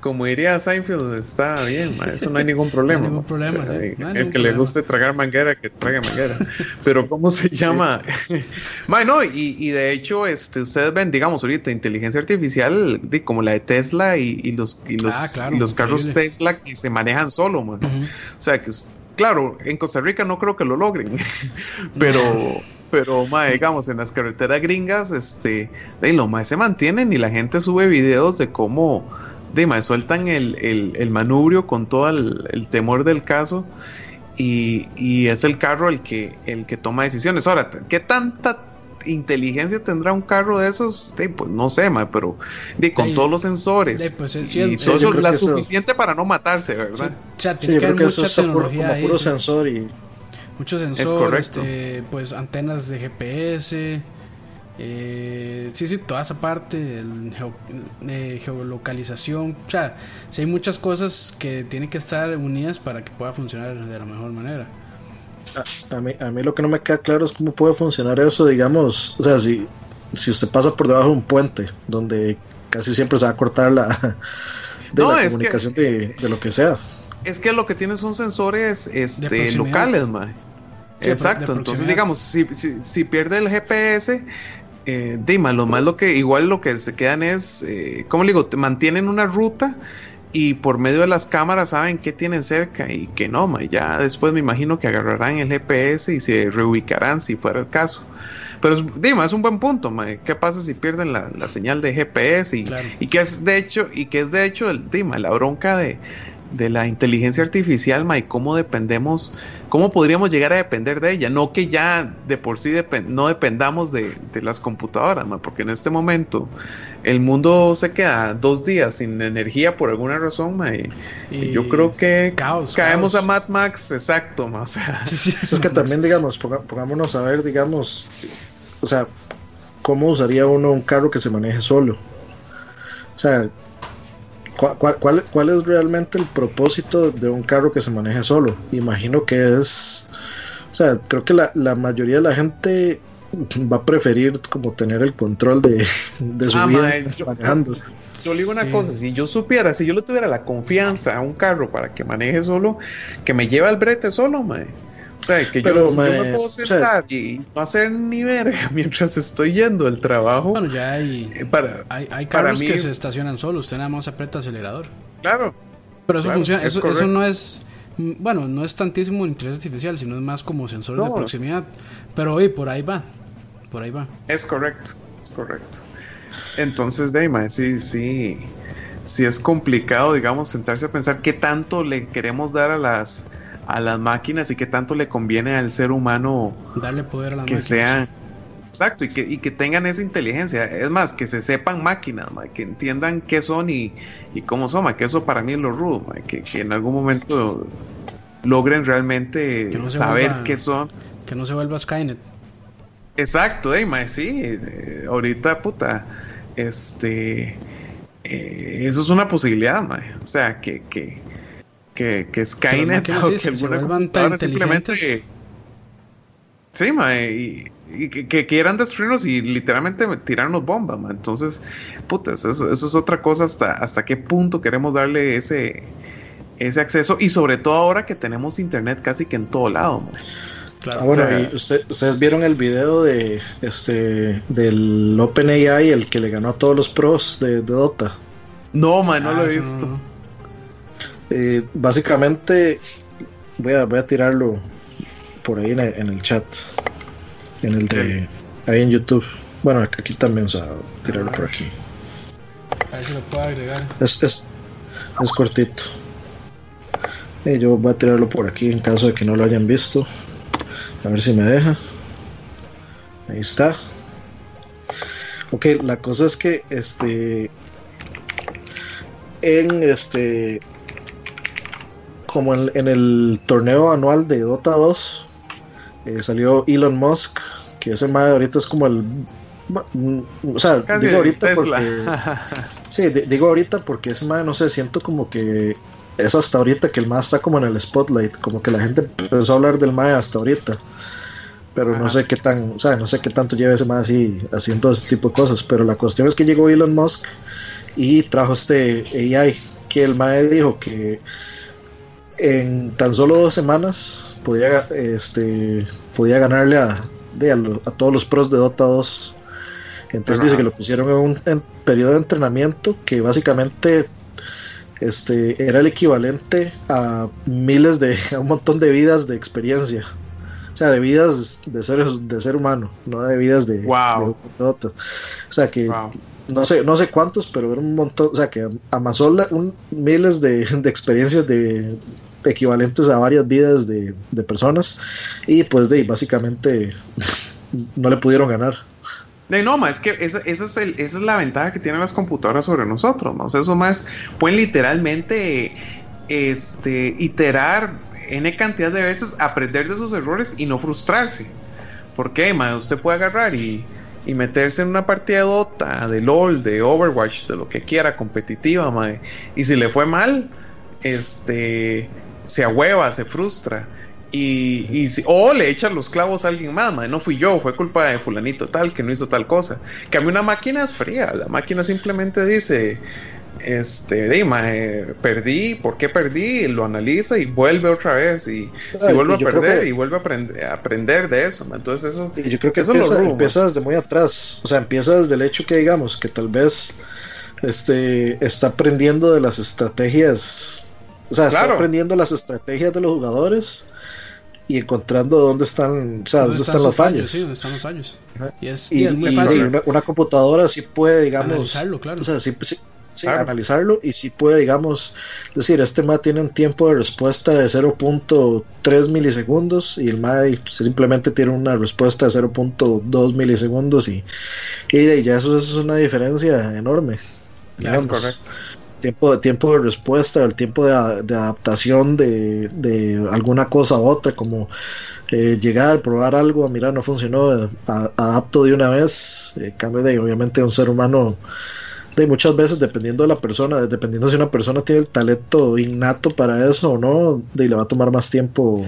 como diría Seinfeld, está bien, eso no hay ningún problema. ningún problema. el que le guste tragar manguera, que trague manguera. Pero ¿cómo se llama? bueno, y, de hecho, este, ustedes ven, digamos, ahorita inteligencia artificial, como la de Tesla y, los, y los, ah, los carros Tesla que se manejan solo, O sea, que, claro, en Costa Rica no creo que lo logren, pero pero digamos en las carreteras gringas este lo más se mantienen y la gente sube videos de cómo Dima, sueltan el, el, manubrio con todo el, temor del caso y, es el carro el que, el que toma decisiones. Ahora, ¿qué tanta inteligencia tendrá un carro de esos? pues no sé, pero con todos los sensores pues, y todo eso la suficiente para no matarse, ¿verdad? Sí, yo creo que eso es como puro sensor y... Muchos sensores, este, pues antenas de GPS eh, sí, sí, toda esa parte de geolocalización. O sea, sí hay muchas cosas que tienen que estar unidas para que pueda funcionar de la mejor manera. A, mí, a mí lo que no me queda claro es cómo puede funcionar eso, digamos, o sea, si, si usted pasa por debajo de un puente donde casi siempre se va a cortar la, de la comunicación de, lo que sea. Es que lo que tiene son sensores este, locales, man. Exacto, entonces digamos, si, si, si, pierde el GPS, eh, Dima, lo más lo que, igual lo que se quedan es, eh, ¿cómo le digo? Te mantienen una ruta y por medio de las cámaras saben qué tienen cerca y qué no, ya después me imagino que agarrarán el GPS y se reubicarán si fuera el caso. Pero Dima, es un buen punto, ¿qué pasa si pierden la, señal de GPS y, y que es de hecho, y que es de hecho el Dima, la bronca de, de la inteligencia artificial, y cómo dependemos, cómo podríamos llegar a depender de ella. No que ya de por sí no dependamos de, las computadoras, ma, porque en este momento el mundo se queda dos días sin energía por alguna razón, ma, y, yo creo que caemos a Mad Max, exacto, ma, o sea. es que también, digamos, pongámonos a ver, digamos, o sea, cómo usaría uno un carro que se maneje solo. O sea, ¿Cuál, cuál, es realmente el propósito de un carro que se maneje solo? Imagino que es, o sea, creo que la, la mayoría de la gente va a preferir como tener el control de, de su ah, vida manejando. Yo, le digo una cosa, si yo supiera, si yo le tuviera la confianza a un carro para que maneje solo, que me lleve al brete solo, mae. O sea, que yo, no me puedo sentar y no hacer ni verga mientras estoy yendo al trabajo. Bueno, ya hay, eh, para, hay, hay carros que se estacionan solos, usted nada más aprieta acelerador. Claro. Pero eso funciona, eso, eso, no es, bueno, no es tantísimo inteligencia artificial, sino es más como sensores de proximidad. Pero hoy por ahí va, por ahí va. Es correcto, es correcto. Entonces, Deima, sí, sí, sí es complicado, digamos, sentarse a pensar qué tanto le queremos dar a las a las máquinas y qué tanto le conviene al ser humano darle poder a las que máquinas. sean exacto y que, y que tengan esa inteligencia es más que se sepan máquinas ma, que entiendan qué son y, y cómo son ma, que eso para mí es lo rudo ma, que, que en algún momento logren realmente Que no saber vuelva- qué son Que no se vuelva Skynet. Exacto, eh, sí. eh, ahorita, puta, este. eh, eso es una posibilidad. O sea, que, que, que, que Skynet máquinas o sí, que alguna computadora simplemente. Sí, mae, y, y que, que quieran destruirnos y literalmente tirarnos bombas, mae. Entonces, puta, eso, eso es otra cosa hasta, hasta qué punto queremos darle ese, ese acceso y sobre todo ahora que tenemos internet casi que en todo lado, mae. Claro. Ah, bueno, o sea- y usted- ustedes vieron el video de este del OpenAI, el que le ganó a todos los pros de, de Dota. No, mae, no Ah, lo he visto. no. Eh, básicamente, voy a, voy a tirarlo por ahí en el, en el chat, en el de ahí en YouTube. Bueno, aquí también, o sea, tirarlo por aquí. A ver si lo puedo agregar. Es, es, es cortito. Eh, yo voy a tirarlo por aquí en caso de que no lo hayan visto. A ver si me deja. Ahí está. Ok, la cosa es que este. En este. Como en, en el torneo anual de Dota 2, eh, salió Elon Musk, que ese mae ahorita es como el. mm, O sea, Casi digo ahorita porque. Sí, di- digo ahorita porque ese mae, no sé, siento como que es hasta ahorita que el mae está como en el spotlight, como que la gente empezó a hablar del mae hasta ahorita. Pero no sé qué tan, o sea, no sé qué tanto lleva ese mae así haciendo ese tipo de cosas. Pero la cuestión es que llegó Elon Musk y trajo este AI, que el mae dijo que en tan solo dos semanas podía, este, podía ganarle a, de, a, lo- a todos los pros de Dota 2. Entonces Ajá. dice que lo pusieron en un en periodo de entrenamiento que básicamente este, era el equivalente a miles de, a un montón de vidas de experiencia. O sea, de vidas de ser, de ser humano, no de vidas de, Wow. de Dota. O sea que Wow. no sé, no sé cuántos, pero era un montón, o sea que amasó la- un, miles de, de experiencias de equivalentes a varias vidas de, de personas y pues de básicamente no le pudieron ganar. De no, ma, es que esa, esa es el- esa es la ventaja que tienen las computadoras sobre nosotros, ma. O sea, eso más pueden literalmente este, iterar n cantidad de veces, aprender de sus errores y no frustrarse. ¿Por qué, ma? Usted puede agarrar y, y meterse en una partida de Dota, de LOL, de Overwatch, de lo que quiera, competitiva, ma. Y si le fue mal, este, se ahueva, se frustra. Y, y si- o le echan los clavos a alguien más, no fui yo, fue culpa de fulanito tal que no hizo tal cosa. Que a mí una máquina es fría, la máquina simplemente dice, este, di, mae, perdí, ¿por qué perdí? Lo analiza y vuelve otra vez y si Ay, vuelve a perder que- y vuelve a aprender, a aprender de eso, entonces eso, yo creo que eso lo empieza desde muy atrás, o sea, empieza desde el hecho que digamos que tal vez este está aprendiendo de las estrategias, o sea, está Claro. aprendiendo las estrategias de los jugadores y encontrando dónde están, o sea, dónde, están, los fallos. Sí, dónde están los fallos. Y es, Y, y es muy y- fácil y una, una computadora sí puede, digamos, analizarlo, claro. o sea, sí, sí- sí, Claro. analizarlo y sí puede, digamos, decir, este MA tiene un tiempo de respuesta de 0.3 milisegundos y el MA simplemente tiene una respuesta de 0.2 milisegundos y, y ya eso, eso es una diferencia enorme. es digamos. correcto. Tiempo, de- tiempo de respuesta, el tiempo de, a- de adaptación de, de alguna cosa a otra, como eh, llegar, probar algo, mira, no funcionó, a- adapto de una vez, eh, cambio de, obviamente, un ser humano, de muchas veces, dependiendo de la persona, dependiendo si una persona tiene el talento innato para eso o no, de, le va a tomar más tiempo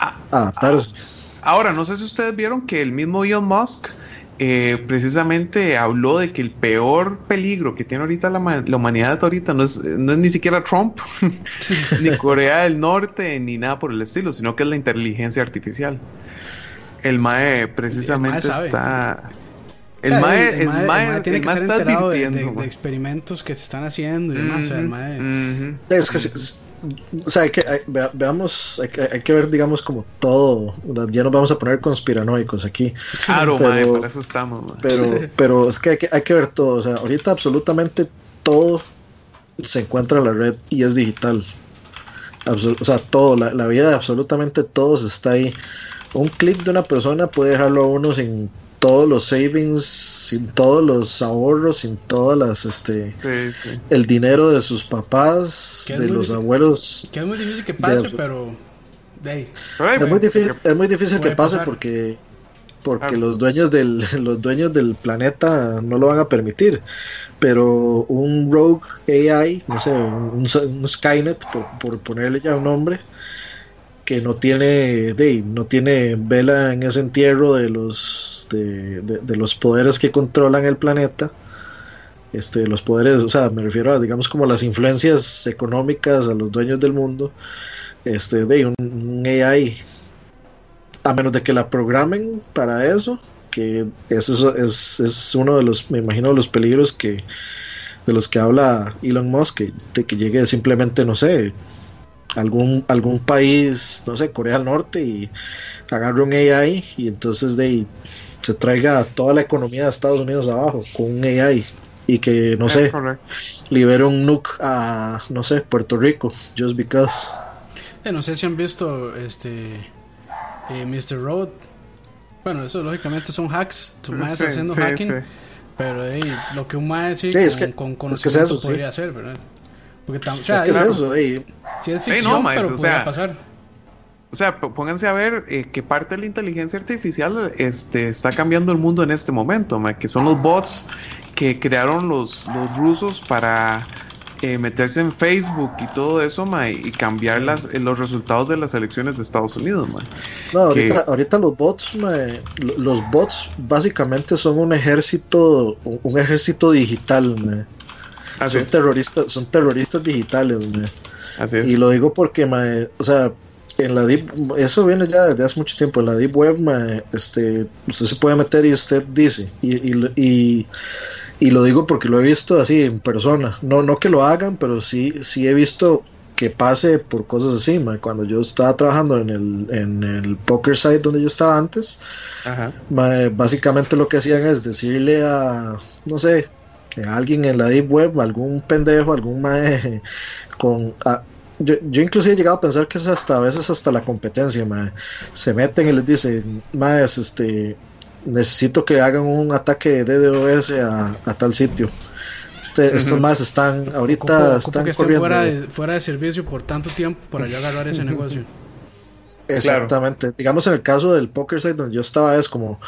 Ah, adaptarse. Ahora, no sé si ustedes vieron que el mismo Elon Musk eh, precisamente habló de que el peor peligro que tiene ahorita la, la humanidad ahorita no es, no es ni siquiera Trump, ni Corea del Norte, ni nada por el estilo, sino que es la inteligencia artificial. El MAE precisamente sabe. está... El MAE, el mae- MAE, mae tiene el que MAE estar está enterado de, de- de mae. experimentos que se están haciendo y demás. O sea, el mae- ujú. Es que, si- o sea, hay que, hay- vea- veamos, hay que, hay que ver, digamos, como todo, ya nos vamos a poner conspiranoicos aquí. Claro, Pero- mae, para eso estamos. mae. Pero, pero es que hay, que hay que ver todo. O sea, ahorita absolutamente todo se encuentra en la red y es digital. o sea, todo, la, la, vida de absolutamente todos está ahí. Un clic de una persona puede dejarlo a uno sin todos los savings, sin todos los ahorros, sin todas las, este, el dinero de sus papás, de los abuelos. Que es muy difícil que pase, pero... es, muy difícil, es muy difícil que pase porque porque los dueños del los dueños del planeta no lo van a permitir. Pero un rogue AI no sé un, Skynet por, por, ponerle ya un nombre que no tiene de, no tiene vela en ese entierro de los de, los poderes que controlan el planeta. Este los poderes o sea me refiero a digamos como las influencias económicas a los dueños del mundo. Este de un, AI a menos de que la programen para eso que eso es, es uno de los me imagino de los peligros que de los que habla Elon Musk de que llegue simplemente no sé algún, algún país, no sé, Corea del Norte y agarre un AI y entonces de se traiga toda la economía de Estados Unidos abajo con un AI y que, no sé, libere un nuke a, no sé, Puerto Rico, just because. Eh, no sé si han visto este eh, Mr. Road. Bueno, eso lógicamente son hacks. Tu madre está haciendo hacking. Pero lo que un mae sí, con, con, conocimiento podría hacer, ¿verdad? Porque es que es eso, Si es ficción, pero o sea, pasar. O sea, pónganse a ver eh, qué parte de la inteligencia artificial este, está cambiando el mundo en este momento, que son los bots que crearon los, los rusos para eh, meterse en Facebook y todo eso, y cambiar las, eh, los resultados de las elecciones de Estados Unidos, No, ahorita, ahorita los bots, los bots básicamente son un ejército, un ejército digital, son terroristas, son terroristas digitales, Y lo digo porque, o sea, en la deep, eso viene ya desde hace mucho tiempo. En la deep web, este, usted se puede meter y usted dice y, y, lo digo porque lo he visto así en persona. No, no que lo hagan, pero sí, sí he visto que pase por cosas así. Cuando yo estaba trabajando en el, en el poker site donde yo estaba antes, básicamente lo que hacían es decirle a, no sé, alguien en la deep web, algún pendejo, algún mae con yo, yo, inclusive he llegado a pensar que es hasta a veces hasta la competencia, mae. Se meten y les dicen, maes, este necesito que hagan un ataque de DDoS a, a tal sitio. Este, Estos más están ahorita están corriendo. Fuera de, fuera de servicio por tanto tiempo para yo agarrar ese negocio. Exactamente. Digamos en el caso del poker site donde yo estaba es como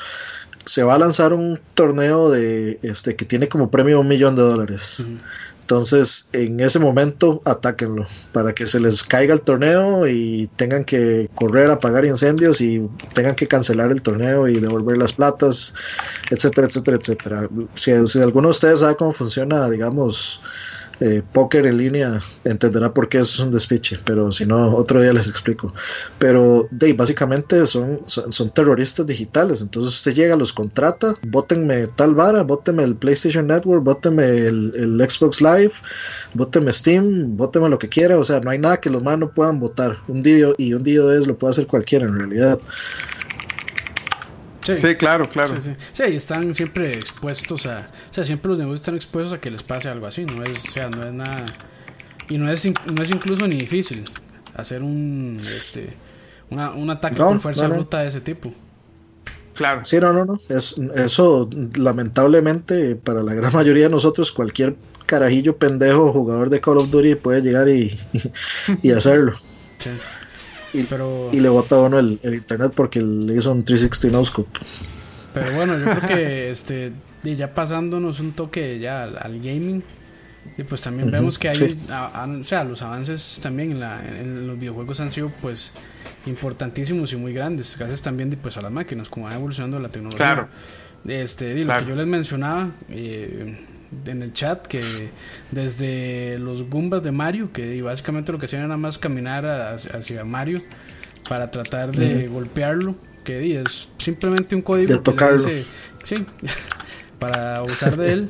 se va a lanzar un torneo de este que tiene como premio un millón de dólares. Entonces, en ese momento, atáquenlo para que se les caiga el torneo y tengan que correr a apagar incendios y tengan que cancelar el torneo y devolver las platas, etcétera, etcétera, etcétera. Si, si alguno de ustedes sabe cómo funciona, digamos, eh, póker en línea entenderá por qué es un despiche, pero si no, otro día les explico. Pero de, básicamente son, son, terroristas digitales, entonces usted llega, los contrata, bótenme tal vara, bótenme el PlayStation Network, bótenme el, Xbox Live, bótenme Steam, bótenme lo que quiera, o sea, no hay nada que los más no puedan votar. Un día y un día es lo puede hacer cualquiera en realidad. Sí, claro, claro. Sí, sí. están siempre expuestos a. O sea, siempre los negocios están expuestos a que les pase algo así. No es, o sea, no es nada. Y no es, no es incluso ni difícil hacer un. Este, una, un ataque por fuerza bruta de ese tipo. Claro. Sí, no, no, no. Es, eso, lamentablemente, para la gran mayoría de nosotros, cualquier carajillo pendejo jugador de Call of Duty puede llegar y, y hacerlo. Sí. Y, pero, y le bota a uno el, internet porque le hizo un 360 no Pero bueno, yo creo que este ya pasándonos un toque ya al, gaming, y pues también vemos que hay, o sea, los avances también en, la, en, los videojuegos han sido pues importantísimos y muy grandes, gracias también pues a las máquinas, como va evolucionando la tecnología. Claro. Este, lo que yo les mencionaba, eh, en el chat que desde los Goombas de Mario, que básicamente lo que hacían era nada más caminar hacia, Mario para tratar de golpearlo, que es simplemente un código de sí, para usar de él.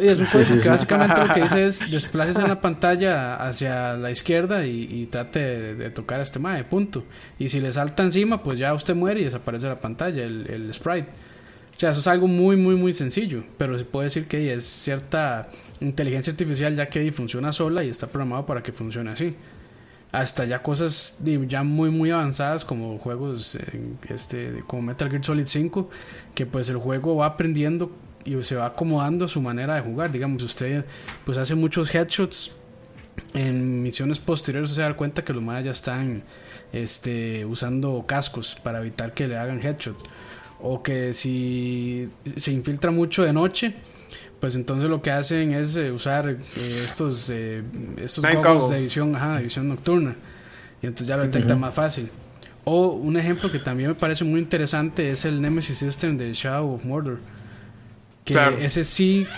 Es un código que básicamente lo que dice es desplaces en la pantalla hacia la izquierda y, trate de, tocar a este mae, punto. Y si le salta encima, pues ya usted muere y desaparece la pantalla, el, el sprite. Sea, eso es algo muy, muy, muy sencillo, pero se puede decir que es cierta inteligencia artificial ya que funciona sola y está programado para que funcione así. hasta ya cosas ya muy muy avanzadas como juegos este como Metal Gear Solid 5 que pues el juego va aprendiendo y se va acomodando a su manera de jugar digamos usted pues hace muchos headshots en misiones posteriores se da cuenta que los mayas ya están este, usando cascos para evitar que le hagan headshot o que si se infiltra mucho de noche pues entonces lo que hacen es eh, usar eh, estos eh, estos de edición, ajá, edición nocturna y entonces ya lo detecta más fácil. O un ejemplo que también me parece muy interesante es el Nemesis System de Shadow of Mordor que ese sí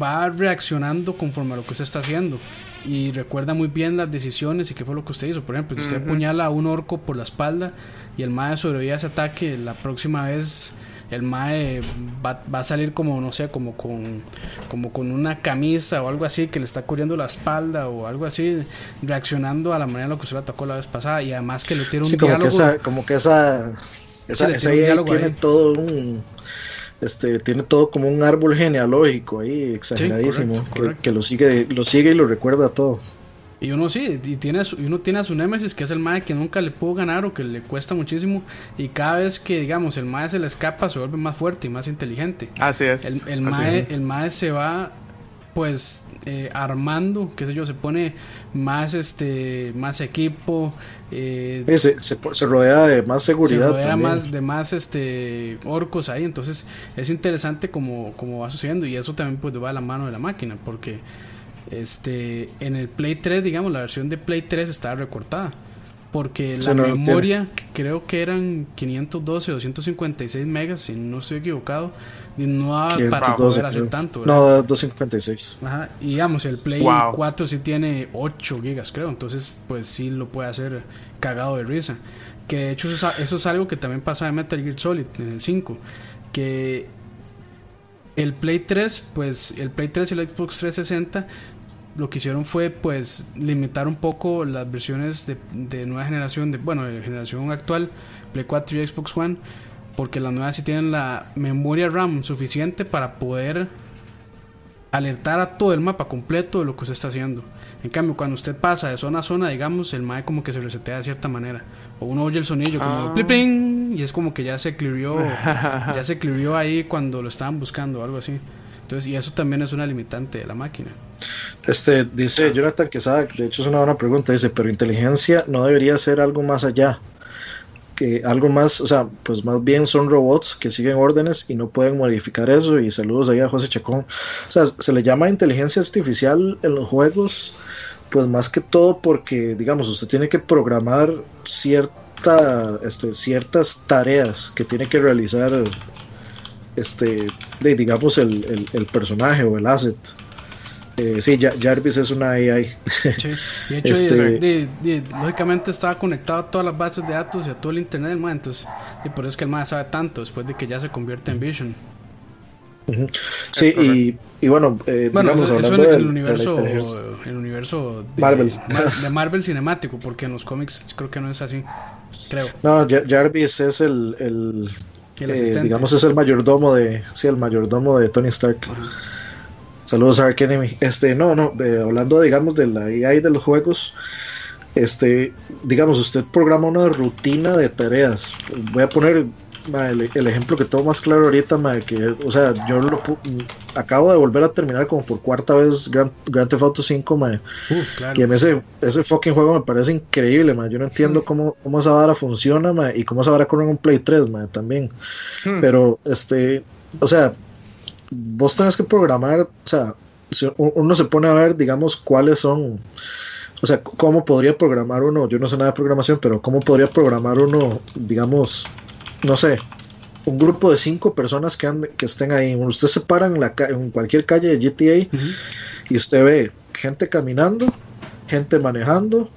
va reaccionando conforme a lo que usted está haciendo y recuerda muy bien las decisiones y qué fue lo que usted hizo. Por ejemplo, si usted apuñala a un orco por la espalda y el mae sobrevive a ese ataque, la próxima vez el mae va, a salir como, no sé, como con, como con una camisa o algo así que le está cubriendo la espalda o algo así, reaccionando a la manera en la que usted la atacó la vez pasada y además que le tiene un sí, como Que esa, como que esa, esa, tiene todo un este, tiene todo como un árbol genealógico ahí, exageradísimo, Que, lo sigue, lo sigue y lo recuerda todo. Y uno sí, y tiene, uno tiene a su némesis, que es el mae que nunca le pudo ganar o que le cuesta muchísimo. Y cada vez que, digamos, el mae se le escapa, se vuelve más fuerte y más inteligente. Así es. El, el, mae, el mae se va pues eh, armando, qué sé yo, se pone más este más equipo. Eh, se, se, rodea de más seguridad. Se rodea más de más este orcos ahí, entonces es interesante como, como va sucediendo y eso también pues va a la mano de la máquina porque este en el Play 3, digamos, la versión de Play 3 estaba recortada porque la memoria creo que eran 512 o 256 megas, si no estoy equivocado, y no para poder hacer tanto. No, 256. Ajá, y digamos, el Play 4 sí tiene 8 gigas, creo, entonces pues sí lo puede hacer cagado de risa. Que de hecho eso, eso es algo que también pasa en Metal Gear Solid, en el 5, que el Play 3, pues el Play 3 y el Xbox 360 lo que hicieron fue pues limitar un poco las versiones de, nueva generación, de, bueno, de generación actual, Play 4 y Xbox One, porque las nuevas sí tienen la memoria RAM suficiente para poder alertar a todo el mapa completo de lo que usted está haciendo. En cambio, cuando usted pasa de zona a zona, digamos, el MAE como que se resetea de cierta manera. O uno oye el sonido como ah. y es como que ya se clearió, ya se clearió ahí cuando lo estaban buscando o algo así. Entonces, y eso también es una limitante de la máquina. Este, dice Jonathan Quesada, de hecho es una buena pregunta, dice, pero inteligencia no debería ser algo más allá, que algo más, o sea, pues más bien son robots que siguen órdenes y no pueden modificar eso, y saludos ahí a José Chacón. O sea, se le llama inteligencia artificial en los juegos, pues más que todo porque, digamos, usted tiene que programar cierta, este, ciertas tareas que tiene que realizar, este, digamos, el, el personaje o el asset. Eh, sí, Jarvis es una AI. Sí. De hecho, este, lógicamente estaba conectado a todas las bases de datos y a todo el internet del entonces y por eso es que el MAE sabe tanto después de que ya se convierte en Vision. Sí, y, bueno, eh, bueno eso, en, el universo, el universo de Marvel. de Marvel cinemático, porque en los cómics creo que no es así, creo. No, Jarvis es el, el, eh, digamos es el mayordomo de, sí, el mayordomo de Tony Stark. Saludos a Enemy. Este, no, no, hablando digamos de la AI de los juegos, este, digamos, usted programa una rutina de tareas. Voy a poner el, ejemplo que tengo más claro ahorita, que, o sea, yo lo, acabo de volver a terminar como por cuarta vez Grand, Theft Auto 5, uh, y en ese, ese fucking juego me parece increíble, yo no entiendo mm. cómo, cómo esa vara funciona, y cómo esa vara corre en un Play 3, también. Mm. Pero, este, o sea, vos tenés que programar, o sea, uno se pone a ver, digamos, cuáles son, o sea, cómo podría programar uno, yo no sé nada de programación, pero cómo podría programar uno, digamos, no sé, un grupo de cinco personas que, que estén ahí. Usted se para en, la, en cualquier calle de GTA y usted ve gente caminando, gente manejando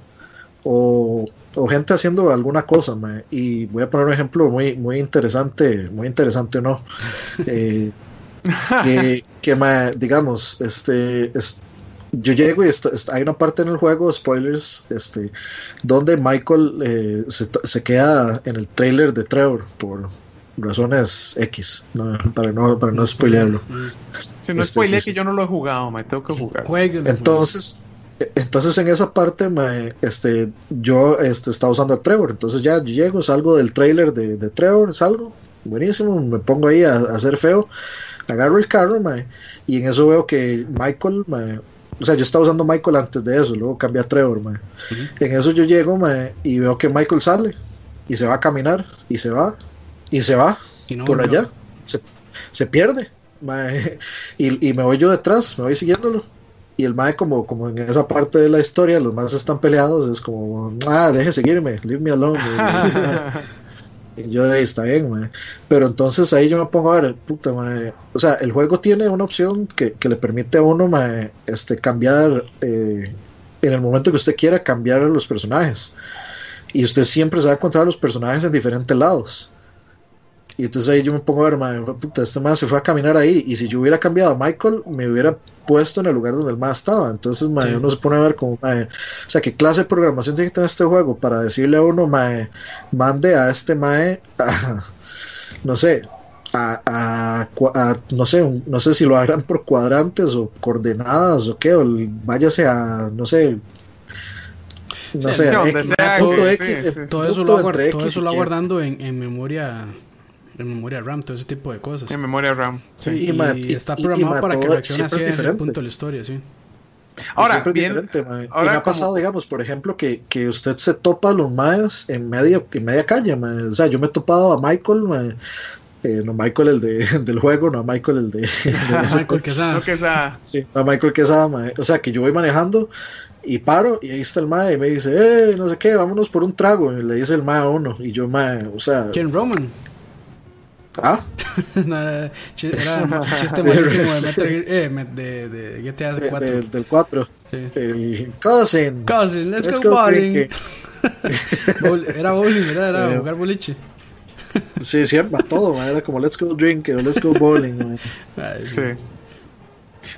o, o gente haciendo alguna cosa. Y voy a poner un ejemplo muy, muy interesante, muy interesante o no. Eh, que, que digamos, este, yo llego y hay una parte en el juego, spoilers, este, donde Michael eh, se, queda en el trailer de Trevor por razones X, para no, para spoilearlo. Si no este, que yo no lo he jugado, me tengo que jugar. Entonces, entonces en esa parte, este, yo este, estaba usando a Trevor. Entonces ya yo llego, salgo del trailer de, de Trevor, salgo, buenísimo, me pongo ahí a, hacer feo, agarro el carro, y en eso veo que Michael, o sea, yo estaba usando Michael antes de eso, luego cambié a Trevor, En eso yo llego, y veo que Michael sale y se va a caminar y se va y se va por allá, se, se pierde. y, y me voy yo detrás, me voy siguiéndolo y el mae como, como en esa parte de la historia los más están peleados es como ah deje seguirme leave me alone yo ahí está bien pero entonces ahí yo me pongo a ver puta mae. o sea el juego tiene una opción que, que le permite a uno este cambiar eh, en el momento que usted quiera cambiar a los personajes. Y usted siempre se va a encontrar los personajes en diferentes lados y entonces ahí yo me pongo a ver, madre, puta, este más se fue a caminar ahí. Y si yo hubiera cambiado a Michael, me hubiera puesto en el lugar donde el más estaba. Entonces, madre, uno se pone a ver como, o sea, qué clase de programación tiene que tener este juego para decirle a uno, madre, mande a este mae, no sé, a, no sé, no sé si lo harán por cuadrantes o coordenadas o qué, o váyase a, no sé, no sé, todo, eso lo, todo eso lo guardando en, en memoria en memoria RAM, todo ese tipo de cosas. En memoria RAM. Sí, y, está programado para que reaccione así en ese punto de la historia, sí. Ahora, bien, ahora me ha pasado, digamos, por ejemplo, que, que, usted se topa a los maes en media, en media calle, o sea, yo me he topado a Michael, eh, no Michael el de, del juego, no a Michael el de... de Michael Quesada. Sí, a Michael Quesada, o sea, que yo voy manejando y paro y ahí está el mae y me dice, eh, no sé qué, vámonos por un trago, y le dice el mae a uno, y yo, mae, o sea... ¿Quién, Roman? ¿Ah? no, era, chiste buenísimo de, Metal, eh, de, de GTA 4. De, del 4. Sí. El Cousin. Cousin, let's, let's go, go bowling. era bowling, era, era sí. jugar boliche. sí, siempre, todo, era como let's go drink o let's go bowling. Ay, sí.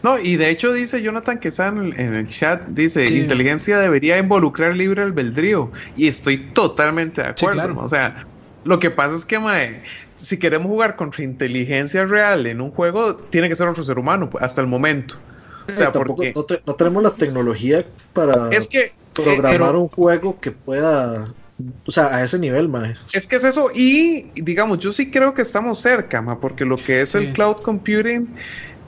No, y de hecho dice Jonathan que está en el, chat, dice, inteligencia debería involucrar libre albedrío. Y estoy totalmente de acuerdo. Sí, claro. O sea, lo que pasa es que, mae, si queremos jugar contra inteligencia real en un juego, tiene que ser otro ser humano, pues, hasta el momento. O sea, porque... no, tenemos la tecnología para es que, programar un juego que pueda o sea, a ese nivel, mae. Es que es eso. Y, digamos, yo sí creo que estamos cerca, ma, porque lo que es el cloud computing,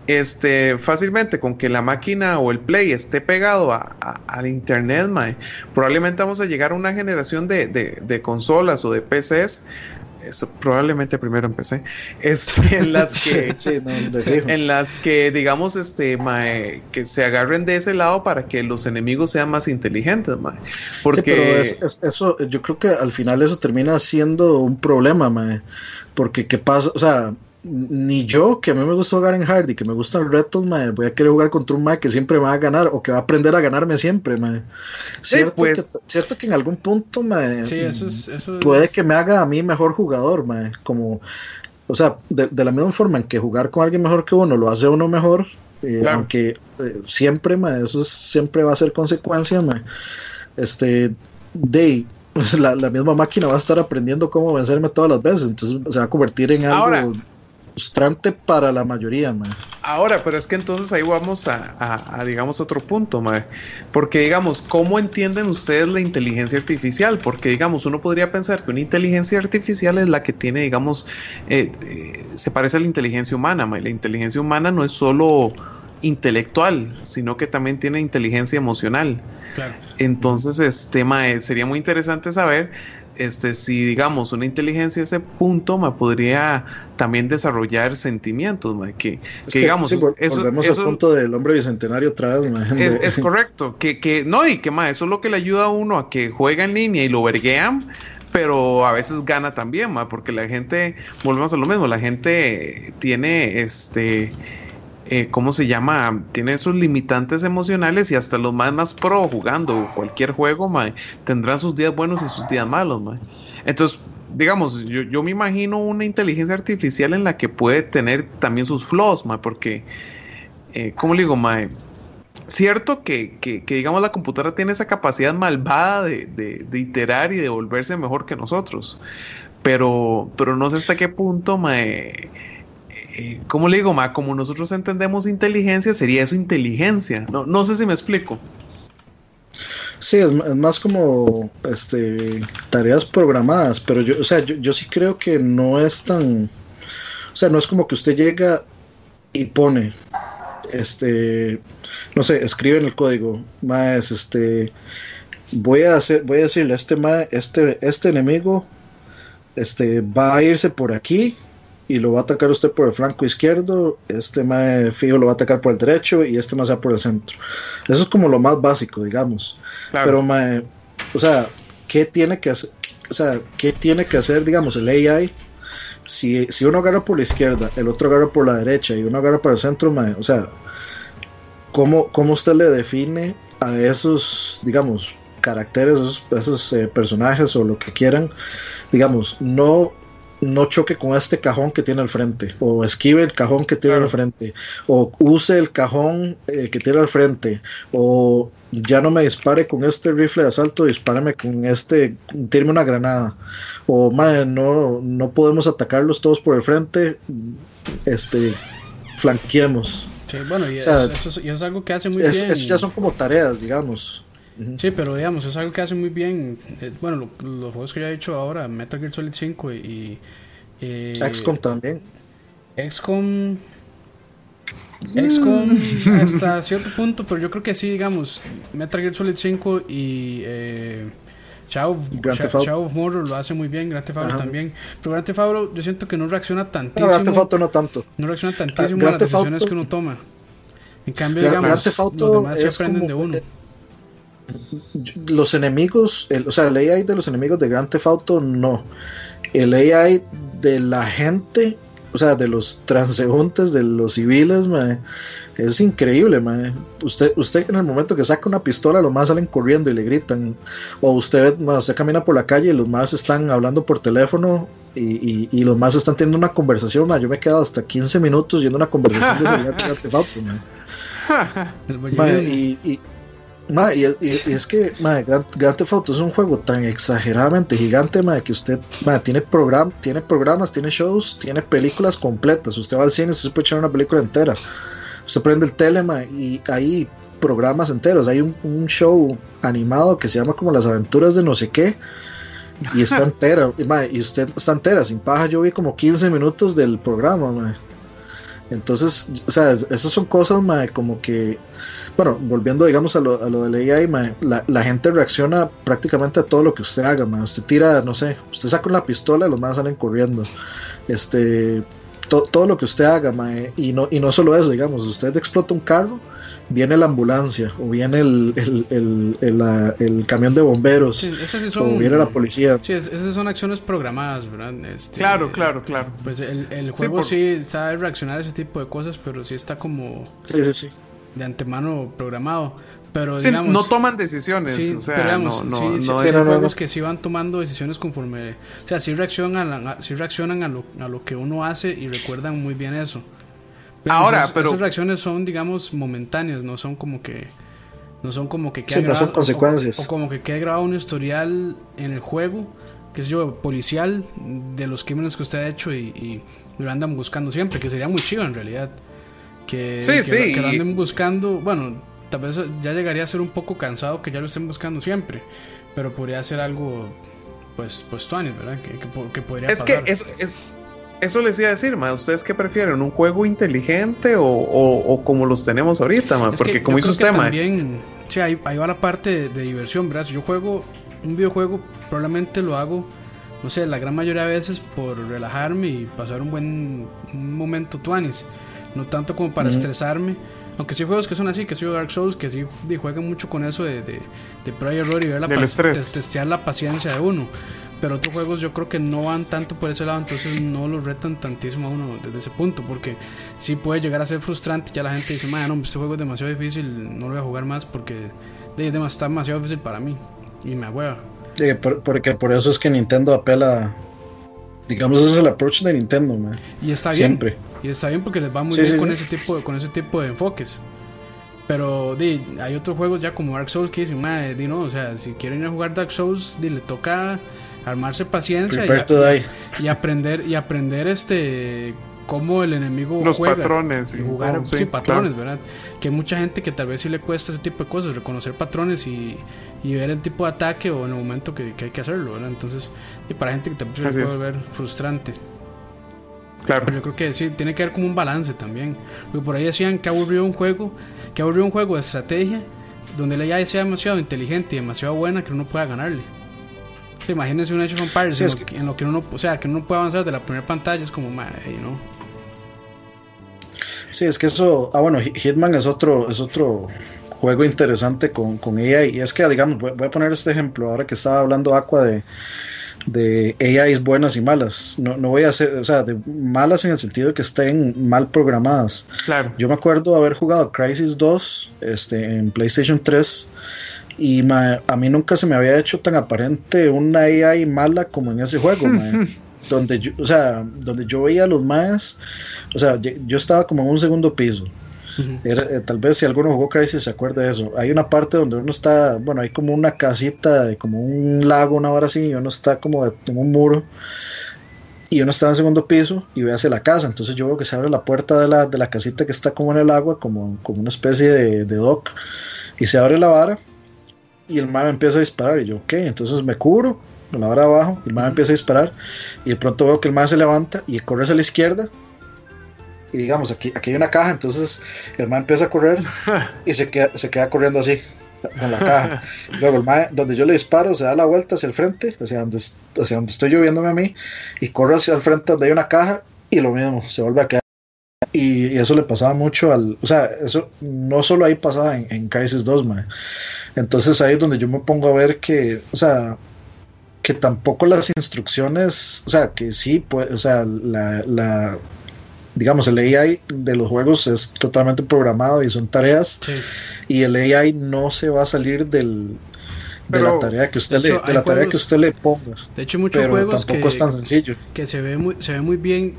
este, fácilmente con que la máquina o el play esté pegado a, al internet, mae, probablemente vamos a llegar a una generación de, de, de consolas o de PCs eso probablemente primero empecé, este, en las que, en las que digamos, este, que se agarren de ese lado para que los enemigos sean más inteligentes, porque eso, yo creo que al final eso termina siendo un problema, porque qué pasa, o sea, ni yo, que a mí me gusta jugar en hard y que me gustan retos, mae, voy a querer jugar contra un mae que siempre me va a ganar o que va a aprender a ganarme siempre, mae. Cierto, pues. que, cierto que en algún punto, mae, puede que me haga a mí mejor jugador, mae, como, o sea, de, la misma forma en que jugar con alguien mejor que uno lo hace uno mejor, eh, aunque eh, siempre, mae, eso siempre va a ser consecuencia. Este, de la, la, misma máquina va a estar aprendiendo cómo vencerme todas las veces, entonces se va a convertir en algo frustrante para la mayoría, man. Ahora, pero es que entonces ahí vamos a, digamos, otro punto, man. Porque, digamos, ¿cómo entienden ustedes la inteligencia artificial? Porque, digamos, uno podría pensar que una inteligencia artificial es la que tiene, digamos, eh, eh, se parece a la inteligencia humana, man. La inteligencia humana no es solo intelectual, sino que también tiene inteligencia emocional. Claro. Entonces, este, mae, sería muy interesante saber este, si digamos una inteligencia a ese punto me podría también desarrollar sentimientos, que, que, digamos, volvemos al punto del hombre bicentenario otra es, es, correcto, que, que no, y que más, eso es lo que le ayuda a uno a que juega en línea y lo verguean, pero a veces gana también, porque la gente, volvemos a lo mismo, la gente tiene este eh, ¿cómo se llama? Tiene sus limitantes emocionales y hasta los más, más pro jugando cualquier juego, mae, tendrán sus días buenos y sus días malos, mae. Entonces, digamos, yo, yo, me imagino una inteligencia artificial en la que puede tener también sus flaws, mae, porque, eh, ¿cómo le digo, mae? Cierto que, que, que, digamos, la computadora tiene esa capacidad malvada de, de, iterar y de volverse mejor que nosotros, pero, pero no sé hasta qué punto, mae eh, ¿cómo le digo, ma? Como nosotros entendemos inteligencia, sería eso inteligencia. No, no sé si me explico. Sí, es, más como este tareas programadas, pero yo, o sea, yo, yo sí creo que no es tan, o sea, no es como que usted llega y pone, este, no sé, escribe en el código, más, este, voy a hacer, voy a decirle a este, este, este enemigo, este, va a irse por aquí y lo va a atacar usted por el flanco izquierdo, este mae fijo lo va a atacar por el derecho y este más va por el centro. Eso es como lo más básico, digamos. Pero mae, o sea, ¿qué tiene que hacer? O sea, ¿qué tiene que hacer, digamos, el AI? Si, si uno agarra por la izquierda, el otro agarra por la derecha y uno agarra por el centro, mae, o sea, ¿cómo, ¿cómo usted le define a esos, digamos, caracteres, esos, esos eh, personajes o lo que quieran, digamos, no no choque con este cajón que tiene al frente, o esquive el cajón que tiene al frente, o use el cajón eh, que tiene al frente, o ya no me dispare con este rifle de asalto, dispárame con este, tíreme una granada, o madre, no, no podemos atacarlos todos por el frente, este, flanqueemos. Sí, bueno, y, eso, es algo que hace muy bien. Eso ya son como tareas, digamos. Sí, pero digamos, es algo que hace muy bien. Eh, bueno, los juegos que ya he hecho ahora, Metal Gear Solid 5 y. Eh, XCOM también. XCOM. XCOM hasta cierto punto, pero yo creo que sí, digamos, Metal Gear Solid 5 y. Eh, Shadow, of Mordor lo hace muy bien, Grand Theft Auto también. Pero Grand Theft Auto yo siento que no reacciona tantísimo. No, Grand Theft Auto no tanto. No reacciona tantísimo a las decisiones que uno toma. En cambio, digamos, los demás se aprenden de uno los enemigos, o sea, el AI de los enemigos de Grand Theft Auto no. El AI de la gente, o sea, de los transeúntes, de los civiles, es increíble, Usted, usted en el momento que saca una pistola, los más salen corriendo y le gritan. O usted, usted camina por la calle y los más están hablando por teléfono y, los más están teniendo una conversación, Yo me he quedado hasta 15 minutos yendo una conversación de Grand Theft Auto, y, y, es que Grand, Theft Auto es un juego tan exageradamente gigante que usted tiene, program, tiene programas, tiene shows, tiene películas completas. Usted va al cine, usted se puede echar una película entera. Usted prende el tele y hay programas enteros. Hay un, show animado que se llama como Las aventuras de no sé qué. Y está entera. y usted está entera, sin paja. Yo vi como 15 minutos del programa. Entonces, o sea, esas son cosas como que bueno, volviendo digamos a lo, a lo del AI, la, gente reacciona prácticamente a todo lo que usted haga, usted tira, no sé, usted saca una pistola y los más salen corriendo, este, todo lo que usted haga, y no, y no solo eso, digamos, usted explota un carro, viene la ambulancia, o viene el, el, el, el camión de bomberos, o viene la policía. Sí, esas son acciones programadas, ¿verdad? Este, claro, claro, claro. Pues el, juego sí, sabe reaccionar a ese tipo de cosas, pero sí está como... Sí, sí, sí de antemano programado. Pero no toman decisiones. o sea, no, no, sí, juegos que sí van tomando decisiones conforme. O sea, sí reaccionan, a, reaccionan a, lo, a lo que uno hace y recuerdan muy bien eso. Ahora, pero. Esas reacciones son, digamos, momentáneas, no son como que. No son como que queda grabado, consecuencias. O, como que quede grabado un historial en el juego, que es yo, policial, de los crímenes que usted ha hecho y, y lo andan buscando siempre, que sería muy chido en realidad que, sí, que, lo anden buscando, bueno, tal vez ya llegaría a ser un poco cansado que ya lo estén buscando siempre, pero podría ser algo, pues, pues tuanis, ¿verdad? Que, que, podría Es que eso, es, eso les iba a decir, ma, ¿ustedes qué prefieren? ¿Un juego inteligente o, o, como los tenemos ahorita, ma? Porque como hizo usted, También, sí, ahí, va la parte de, diversión, ¿verdad? Si yo juego un videojuego, probablemente lo hago no sé, la gran mayoría de veces por relajarme y pasar un buen un momento tuanis no tanto como para estresarme. Aunque sí juegos que son así, que sí Dark Souls, que sí juegan mucho con eso de, de, de prueba y error y ver la testear la paciencia de uno. Pero otros juegos yo creo que no van tanto por ese lado, entonces no lo retan tantísimo a uno desde ese punto, porque sí puede llegar a ser frustrante. Ya la gente dice, no, este juego es demasiado difícil, no lo voy a jugar más porque está demasiado difícil para mí y me ahueva. porque por eso es que Nintendo apela digamos, ese es el approach de Nintendo, man. Y está bien. Siempre. Y está bien porque les va muy bien con, Ese tipo de, con ese tipo de enfoques. Pero di, hay otros juegos ya como Dark Souls que dicen, di no, o sea, si quieren ir a jugar Dark Souls, di, le toca armarse paciencia y, y, aprender y aprender este cómo el enemigo Los juega patrones. y jugar todo, sí, sí, patrones, claro. ¿verdad? Que hay mucha gente que tal vez sí le cuesta ese tipo de cosas, reconocer patrones y, y ver el tipo de ataque o en el momento que, que hay que hacerlo, ¿verdad? Entonces, y para gente que tal vez se le puede ver frustrante. Claro. Pero yo creo que sí, tiene que haber como un balance también. Porque por ahí decían que aburrió un juego, que aburrió un juego de estrategia donde la AI sea demasiado inteligente y demasiado buena que uno pueda ganarle. Sea, imagínense un Age of Empires Sí, en, lo que, en lo que uno, o sea, que uno puede avanzar de la primera pantalla, es como, madre, ¿no? Sí, es que eso. Ah, bueno, Hi- Hitman es otro, es otro juego interesante con, con AI. Y es que, digamos, voy, voy a poner este ejemplo. Ahora que estaba hablando Aqua de, de AIs buenas y malas. No, no voy a hacer, o sea, de malas en el sentido de que estén mal programadas. Claro. Yo me acuerdo haber jugado Crisis 2 este, en PlayStation 3 y ma- a mí nunca se me había hecho tan aparente una AI mala como en ese juego, ma. donde yo, o sea, donde yo veía a los más, o sea, yo, estaba como en un segundo piso. Era, eh, tal vez si alguno jugó Crisis se acuerda de eso. Hay una parte donde uno está, bueno, hay como una casita, como un lago, una hora así, y uno está como en un muro y uno está en el segundo piso y ve hacia la casa. Entonces yo veo que se abre la puerta de la, de la casita que está como en el agua, como, como una especie de, de dock, y se abre la vara y el man empieza a disparar. Y yo, ok, entonces me cubro con la vara abajo, y el man empieza a disparar y de pronto veo que el man se levanta y corre hacia la izquierda. Y digamos, aquí, aquí hay una caja, entonces el man empieza a correr y se queda, se queda corriendo así con la caja. Luego el mae, donde yo le disparo, se da la vuelta hacia el frente, hacia donde, hacia donde estoy yo viéndome a mí, y corre hacia el frente donde hay una caja, y lo mismo, se vuelve a quedar. Y, eso le pasaba mucho al. O sea, eso no solo ahí pasaba en, en Crisis 2, mae. Entonces ahí es donde yo me pongo a ver que, o sea, que tampoco las instrucciones, o sea, que sí, pues, o sea, la, la digamos, el AI de los juegos es totalmente programado y son tareas Sí. y el AI no se va a salir del de la tarea que usted de hecho, le de la tarea juegos- que usted le ponga De hecho, hay muchos pero juegos tampoco que, es tan sencillo que se ve muy, se ve muy bien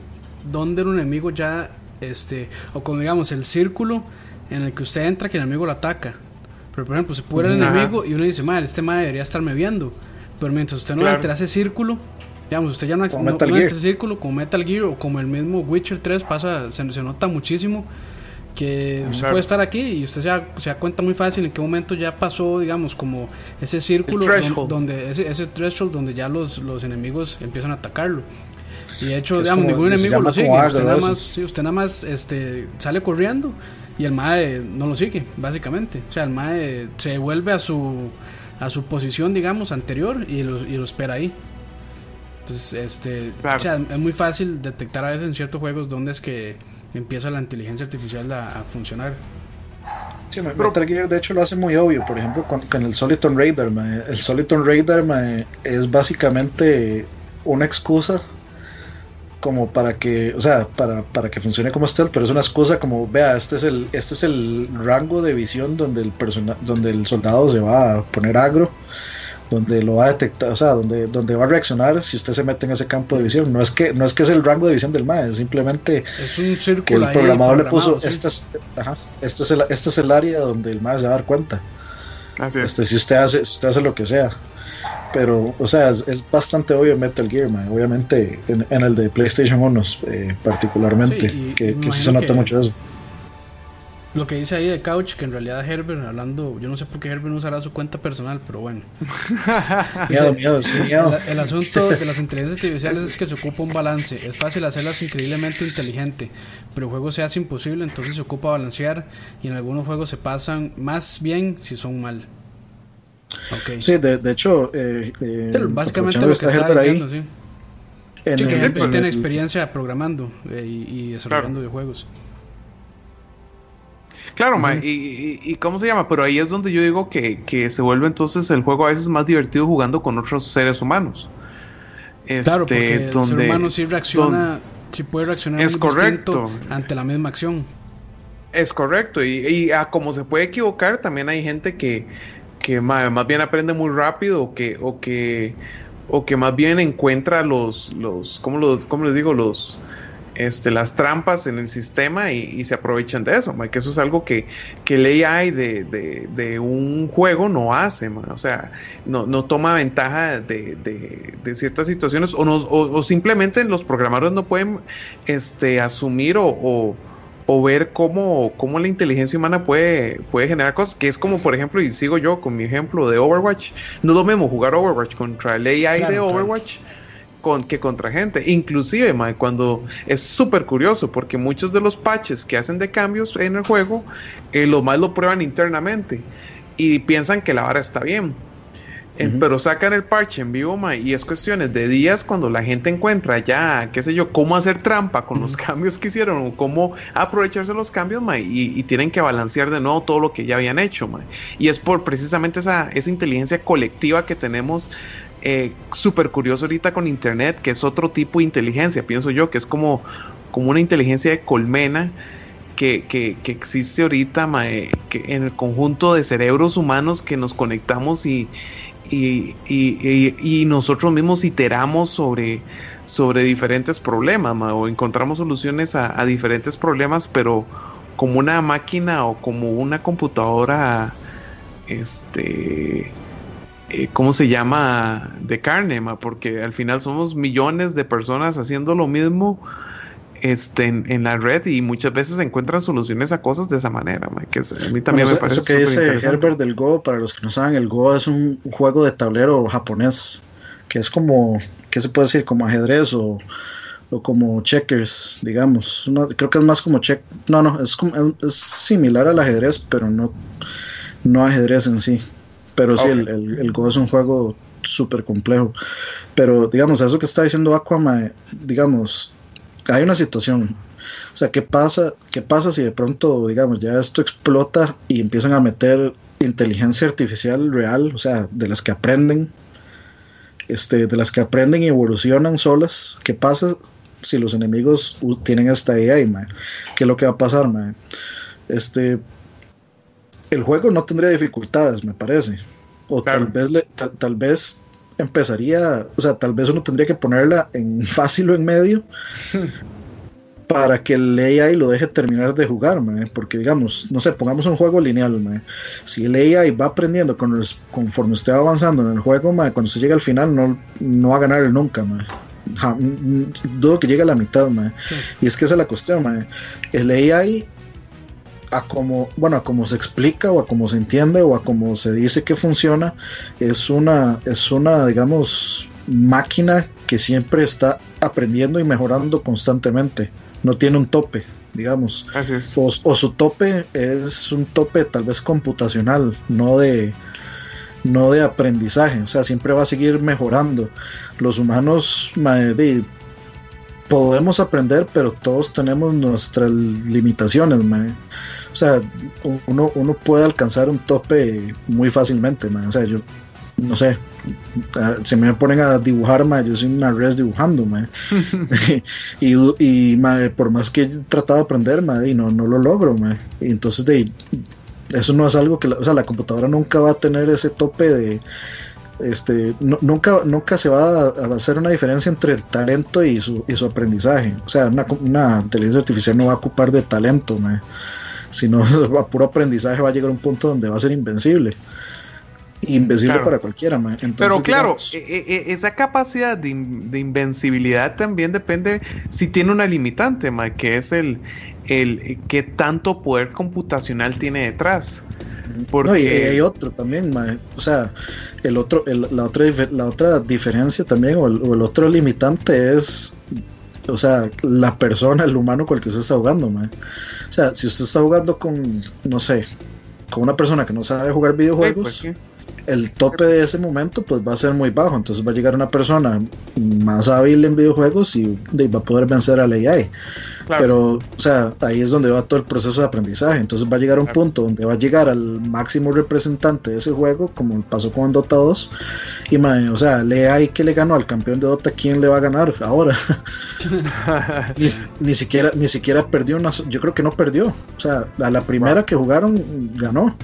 donde un enemigo ya, este, o como digamos, el círculo en el que usted entra que el enemigo lo ataca. Pero por ejemplo, se puede ver el Ajá. enemigo y uno dice, madre, este madre debería estarme viendo. Pero mientras usted no Claro. entra a ese círculo, digamos, usted ya no, Como no- Metal no entra a Gear. ese círculo, como Metal Gear o como el mismo Witcher 3 pasa, se, se nota muchísimo que usted Claro. puede estar aquí y usted se da, se da cuenta muy fácil en qué momento ya pasó, digamos, como ese círculo don- donde ese, ese threshold donde ya los, los enemigos empiezan a atacarlo. Y de hecho, digamos, como- ningún enemigo lo sigue. Usted nada más, sí, usted nada más este, sale corriendo y el MAE no lo sigue, básicamente. O sea, el MAE se vuelve a su, a su posición, digamos, anterior y lo, y lo espera ahí. Entonces, este, Claro. o sea, es muy fácil detectar a veces en ciertos juegos dónde es que empieza la inteligencia artificial a, a funcionar. Sí, me- Metal Gear de hecho lo hace muy obvio por ejemplo con, con el Soliton Raider el Soliton Raider mae, es básicamente una excusa como para que, o sea, para, para que funcione como stealth, pero es una excusa como, vea, este es el, este es el rango de visión donde el persona, donde el soldado se va a poner agro, donde lo va a detectar, o sea, donde, donde va a reaccionar si usted se mete en ese campo de visión. No es que, no es que es el rango de visión del MAE, es simplemente Es un círculo que el programador le puso, sí. este es, ajá, este es el, este es el área donde el MAE se va a dar cuenta. Así es. Este, si usted hace, si usted hace lo que sea. Pero, o sea, es, es bastante obvio Metal Gear, man. obviamente en, en el de PlayStation 1 eh, particularmente, Sí, y- que, sí se nota que- mucho eso. Lo que dice ahí de Couch, que en realidad Herbert, hablando, yo no sé por qué Herbert no usará su cuenta personal, pero bueno. Miedo, miedo, sí, miedo. El, el asunto de las inteligencias artificiales es que se ocupa un balance. Es fácil hacerlas increíblemente inteligente, pero el juego se hace imposible, entonces se ocupa balancear y en algunos juegos se pasan más bien si son mal. Ok. Sí, de, de hecho, eh, eh, básicamente lo que está Herbert ahí, diciendo, sí. en Sí, que el- en tiene experiencia programando eh, y, y desarrollando videojuegos. Claro, ma, y, y- y cómo se llama, pero ahí es donde yo digo que, que se vuelve entonces el juego a veces más divertido jugando con otros seres humanos. Claro, Este, porque el ser humano sí reacciona, sí puede reaccionar Es correcto. ante la misma acción. Es correcto, y, y a como se puede equivocar, también hay gente que, que más bien aprende muy rápido o que, o que, o que más bien encuentra los, los ¿cómo, los, cómo les digo? Los, este, las trampas en el sistema y, se aprovechan de eso, que eso es algo que, que el AI de, de, un juego no hace, o sea, no, no, toma ventaja de, de ciertas situaciones o, no, o, simplemente los programadores no pueden este, asumir o, o ver cómo, cómo, la inteligencia humana puede, puede generar cosas, que es como por ejemplo, y sigo yo con mi ejemplo de Overwatch, no es lo mismo jugar Overwatch contra el AI de Overwatch con, que contra gente. Inclusive, cuando es súper curioso porque muchos de los patches que hacen de cambios en el juego, eh, lo más lo prueban internamente y piensan que la vara está bien. Eh, pero sacan el parche en vivo y es cuestiones de días cuando la gente encuentra ya, qué sé yo, cómo hacer trampa con los cambios que hicieron o cómo aprovecharse los cambios y, y, tienen que balancear de nuevo todo lo que ya habían hecho. Y es por precisamente esa, esa inteligencia colectiva que tenemos eh, súper curioso ahorita con Internet, que es otro tipo de inteligencia, pienso yo, que es como, como una inteligencia de colmena que, que, existe ahorita que en el conjunto de cerebros humanos que nos conectamos y, y, y, nosotros mismos iteramos sobre, sobre diferentes problemas o encontramos soluciones a, diferentes problemas, pero como una máquina o como una computadora este eh, ¿cómo se llama? De carne, porque al final somos millones de personas haciendo lo mismo este, en, la red y muchas veces encuentran soluciones a cosas de esa manera, que a mí también me parece Eso que dice Herbert del Go, para los que no saben, el Go es un juego de tablero japonés, que es como, ¿qué se puede decir? Como ajedrez o, como checkers, digamos. creo que es más como check. No, no, es, es similar al ajedrez, pero no, no ajedrez en sí. Pero sí, el, el, Go es un juego súper complejo. Pero, digamos, eso que está diciendo Aquaman, digamos, hay una situación. O sea, ¿qué pasa, ¿qué pasa si de pronto, digamos, ya esto explota y empiezan a meter inteligencia artificial real, o sea, de las que aprenden, este, de las que aprenden y evolucionan solas? ¿Qué pasa si los enemigos tienen esta AI, man? ¿Qué es lo que va a pasar, man? Este, el juego no tendría dificultades, me parece. O tal vez le, tal vez empezaría, o sea, tal vez uno tendría que ponerla en fácil o en medio para que el AI lo deje terminar de jugar, porque digamos, no sé, pongamos un juego lineal, si el AI va aprendiendo con conforme usted va avanzando en el juego, cuando se llega al final no, no va a ganar nunca, dudo que llegue a la mitad, y es que esa es la cuestión, el AI a como, bueno, a como se explica o a como se entiende o a como se dice que funciona, es una, es una, digamos, máquina que siempre está aprendiendo y mejorando constantemente. No tiene un tope, digamos. O, su tope es un tope tal vez computacional, no de no de aprendizaje, o sea, siempre va a seguir mejorando. Los humanos podemos aprender, pero todos tenemos nuestras limitaciones. O sea, uno, uno puede alcanzar un tope muy fácilmente, O sea, yo no sé, se me ponen a dibujar, yo soy una res dibujando, y, y por más que he tratado de aprender, y no, no lo logro, y entonces de, eso no es algo que, o sea, la computadora nunca va a tener ese tope de, este, nunca, nunca se va a, hacer una diferencia entre el talento y su, y su aprendizaje, o sea, una, una inteligencia artificial no va a ocupar de talento, si no, a puro aprendizaje va a llegar a un punto donde va a ser invencible. Invencible para cualquiera, Pero claro, e, e, e, esa capacidad de, invencibilidad también depende si tiene una limitante, que es el, el qué tanto poder computacional tiene detrás. Porque... y hay otro también, o sea, el otro, la, otra, la otra diferencia también, o el, o el otro limitante es o sea, la persona, el humano con el que usted está jugando, O sea, si usted está jugando con, no sé, con una persona que no sabe jugar videojuegos, pues el tope de ese momento pues va a ser muy bajo. Entonces va a llegar una persona más hábil en videojuegos y, va a poder vencer al AI. Pero, o sea, ahí es donde va todo el proceso de aprendizaje. Entonces va a llegar a un punto donde va a llegar al máximo representante de ese juego, como pasó con Dota 2. Y, o sea, le hay que le ganó al campeón de Dota, ¿quién le va a ganar ahora? ni, siquiera, ni siquiera perdió una. Yo creo que no perdió. O sea, a la primera que jugaron, ganó.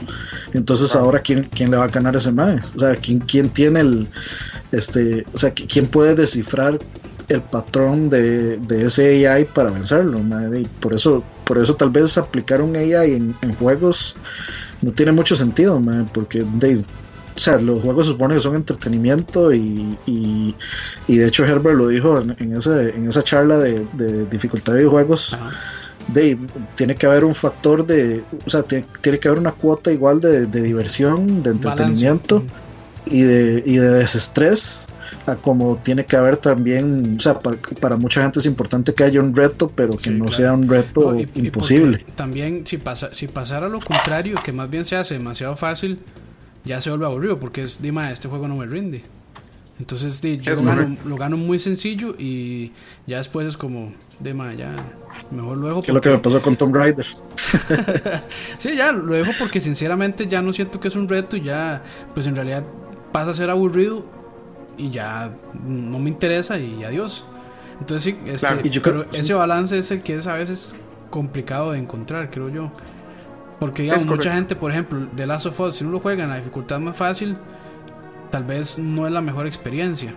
Entonces, ahora, ¿quién, ¿quién le va a ganar ese mae? O sea, ¿quién, quién tiene el. Este, o sea, ¿quién puede descifrar el patrón de, ese AI para vencerlo. Y por eso, por eso tal vez aplicar un AI en, juegos no tiene mucho sentido, porque de, o sea, los juegos se supone que son entretenimiento y, y, de hecho Herbert lo dijo en, en, en esa charla de, de dificultad de juegos de, tiene que haber un factor de, o sea, tiene, que haber una cuota igual de, diversión, de entretenimiento y de, y de desestrés, a como tiene que haber también, o sea, para, mucha gente es importante que haya un reto, pero que no sea un reto imposible. también si, pasa, si pasara lo contrario, que más bien se hace demasiado fácil, ya se vuelve aburrido, porque es, dime, este juego no me rinde. Entonces yo lo gano, muy sencillo y ya después es como, de ya mejor lo dejo. ¿Qué es lo que me pasó con Tomb Raider? sí, ya lo dejo porque sinceramente ya no siento que es un reto y ya, pues en realidad pasa a ser aburrido y ya no me interesa y adiós. Entonces sí, este, pero ese balance es el que es a veces complicado de encontrar, creo yo. Porque digamos, mucha gente, por ejemplo, de Last of Us, si uno lo juega en la dificultad más fácil, tal vez no es la mejor experiencia.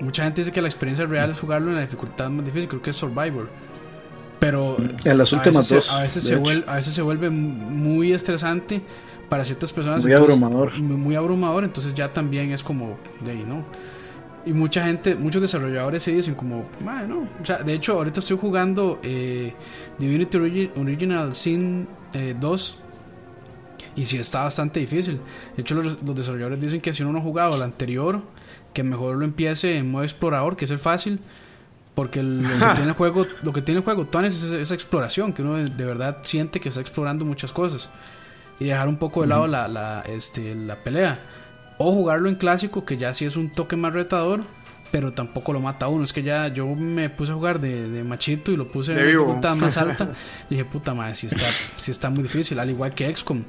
Mucha gente dice que la experiencia real es jugarlo en la dificultad más difícil, creo que es Survivor. Pero en las últimas a veces, dos, a veces, se vuelve, a veces se vuelve muy estresante para ciertas personas. Muy abrumador. Muy, abrumador, entonces ya también es como de ahí, ¿no? Y mucha gente, muchos desarrolladores se dicen como, no. O sea, de hecho, ahorita estoy jugando eh, Divinity Original Sin 2 eh, y sí está bastante difícil. De hecho, los, desarrolladores dicen que si uno no ha jugado el anterior, que mejor lo empiece en modo explorador, que es el fácil. Porque lo que tiene el juego, lo que tiene el juego es esa, exploración, que uno de, verdad siente que está explorando muchas cosas. Y dejar un poco de lado la, la, este, la pelea. O jugarlo en clásico, que ya sí es un toque más retador pero tampoco lo mata a uno. Es que ya yo me puse a jugar de, machito y lo puse en dificultad más alta. y dije, puta madre, si está, si está muy difícil, al igual que XCOM.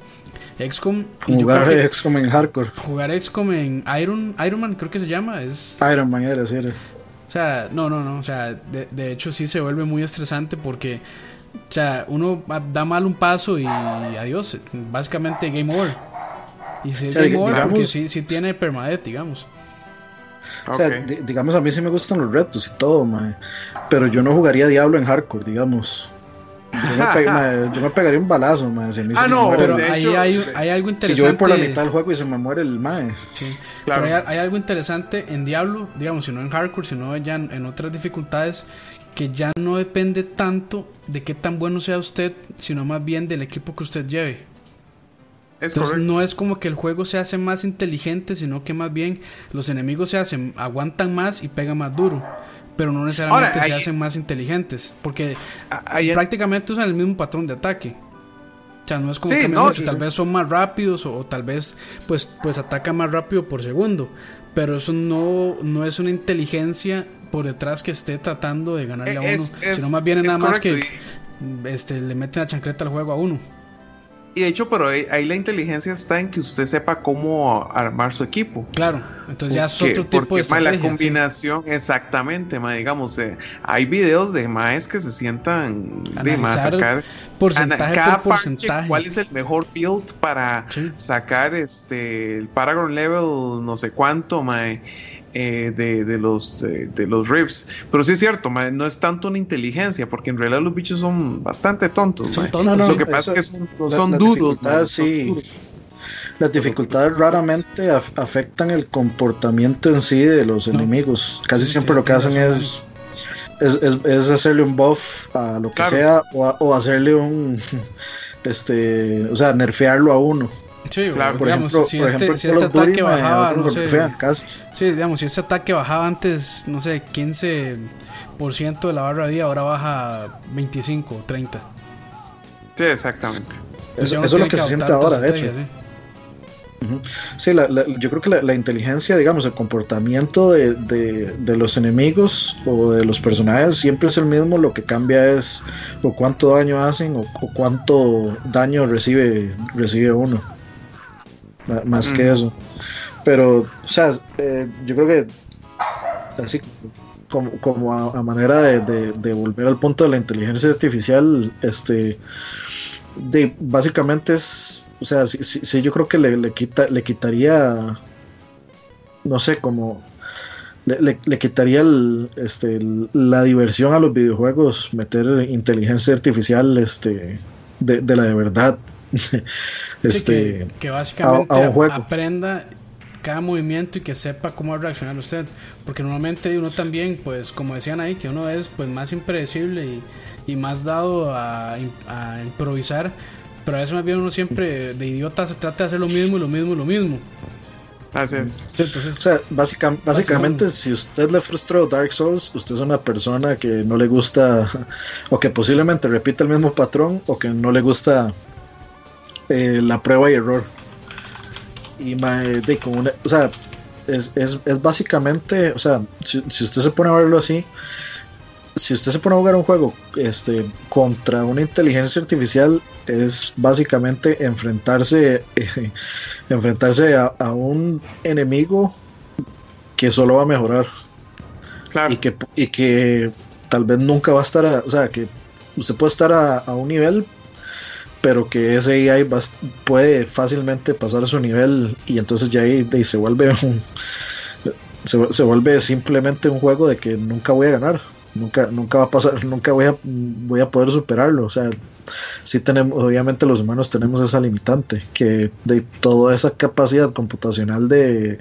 XCOM. Jugar XCOM en hardcore. Jugar XCOM en Iron, Iron Man, creo que se llama. Es... Iron Man era, sí. O sea, no, no, no. O sea, de, de hecho sí se vuelve muy estresante porque. O sea, uno da mal un paso y adiós. Básicamente game over. Y si es game over, porque sí, sí tiene permadeath, digamos. O sea, digamos, a mí sí me gustan los retos y todo, pero yo no jugaría Diablo en hardcore, digamos. Yo me, pegaría un balazo, ah, no, pero ahí hay, hay, algo interesante. Si yo voy por la mitad del juego y se me muere el mae. Sí, claro. Pero hay, algo interesante en Diablo, digamos, si no en hardcore, sino ya en, otras dificultades, que ya no depende tanto de qué tan bueno sea usted, sino más bien del equipo que usted lleve. Entonces no es como que el juego se hace más inteligente, sino que más bien los enemigos se hacen, aguantan más y pegan más duro. Pero no necesariamente se hacen más inteligentes. Porque prácticamente usan el mismo patrón de ataque. O sea, no es como que tal vez son más rápidos o, tal vez pues, pues atacan más rápido por segundo. Pero eso no, no es una inteligencia por detrás que esté tratando de ganarle a uno. sino más bien nada más que este, le meten la chancleta al juego a uno. Y de hecho, pero ahí, la inteligencia está en que usted sepa cómo armar su equipo. Claro, entonces ya es otro tipo de estrategia. la combinación, exactamente, ma, digamos, eh, hay videos de maes que se sientan de más sacar porcentaje cada por porcentaje. cuál es el mejor build para sacar este el Paragon level no sé cuánto, mae eh, de, de, los, de, los riffs. Pero sí es cierto, no es tanto una inteligencia, porque en realidad los bichos son bastante tontos. Son tontos. Lo que pasa es que son, dudos. Sí. Las dificultades raramente afectan el comportamiento en sí de los enemigos. Casi siempre lo que hacen es es, es, hacerle un buff a lo que sea o, o, hacerle un este o sea nerfearlo a uno Sí, claro, por digamos, ejemplo, si, este, si este ataque bajaba, no sé. Sí, digamos, si este ataque bajaba antes, no sé, 15% de la barra de vida, ahora baja 25, 30. Sí, exactamente. Eso, es lo que, se siente ahora, de hecho. Sí, la, yo creo que la, inteligencia, digamos, el comportamiento de, de, los enemigos o de los personajes siempre es el mismo, lo que cambia es o cuánto daño hacen o, o cuánto daño recibe, recibe uno más que eso. Pero, o sea, eh, yo creo que así como, como a, manera de, volver al punto de la inteligencia artificial, este, de, básicamente es, o sea, sí, yo creo que le, le, quita, le quitaría, no sé, como le, le, quitaría el, este, la diversión a los videojuegos, meter inteligencia artificial este, de, de la de verdad. este, que, básicamente aprenda cada movimiento y que sepa cómo reaccionar usted. Porque normalmente uno también, pues como decían ahí, que uno es pues más impredecible y, y más dado a, a, improvisar. Pero a veces más bien uno siempre de idiota se trata de hacer lo mismo y lo mismo y lo mismo. Así es. Entonces, o sea, básicamente, si usted le frustró Dark Souls, usted es una persona que no le gusta, o que posiblemente repite el mismo patrón, o que no le gusta eh, la prueba y error. Y de, como una, o sea, es, es, es, básicamente, o sea, si, si, usted se pone a verlo así, si usted se pone a jugar un juego este, contra una inteligencia artificial, es básicamente enfrentarse, eh, enfrentarse a, a, un enemigo que solo va a mejorar. Claro. Y que, y que tal vez nunca va a estar, a, o sea, que usted puede estar a, a un nivel, pero que ese AI puede fácilmente pasar su nivel y entonces ya ahí, ahí se vuelve un, se, vuelve simplemente un juego de que nunca voy a ganar nunca nunca va a pasar nunca voy a voy a poder superarlo. O sea sí tenemos obviamente los humanos tenemos esa limitante que de toda esa capacidad computacional de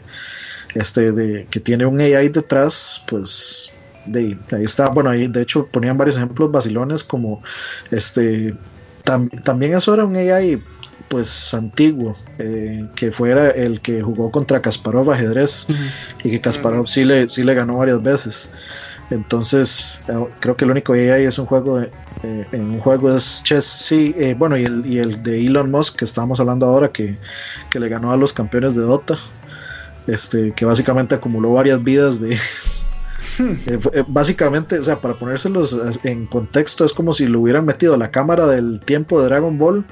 este de que tiene un AI detrás pues de ahí está. Bueno ahí de hecho ponían varios ejemplos vacilones como este también eso era un AI pues antiguo, eh, que fuera el que jugó contra Kasparov ajedrez y que Kasparov sí le, sí le ganó varias veces. Entonces, eh, creo que el único AI es un juego, eh, en un juego es chess, sí, bueno, y el, y el, de Elon Musk que estábamos hablando ahora, que, que, le ganó a los campeones de Dota, este, que básicamente acumuló varias vidas de, Eh, eh, básicamente, o sea, para ponérselos en contexto, es como si le hubieran metido la cámara del tiempo de Dragon Ball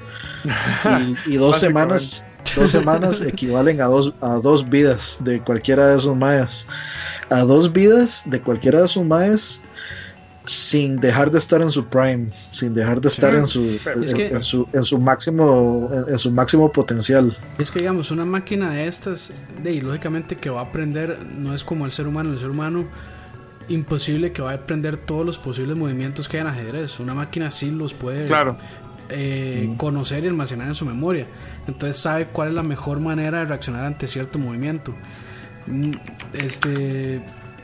y, dos semanas, dos semanas equivalen a dos, a dos vidas de cualquiera de esos mayas. A dos vidas de cualquiera de esos mayas sin dejar de estar en su prime, sin dejar de estar en, su, en, su, en su máximo en, su máximo potencial. Es que digamos, una máquina de estas, de, lógicamente que va a aprender, no es como el ser humano, el ser humano imposible que va a aprender todos los posibles movimientos que hay en ajedrez. Una máquina sí los puede claro. eh, conocer y almacenar en su memoria. Entonces sabe cuál es la mejor manera de reaccionar ante cierto movimiento. Mm, este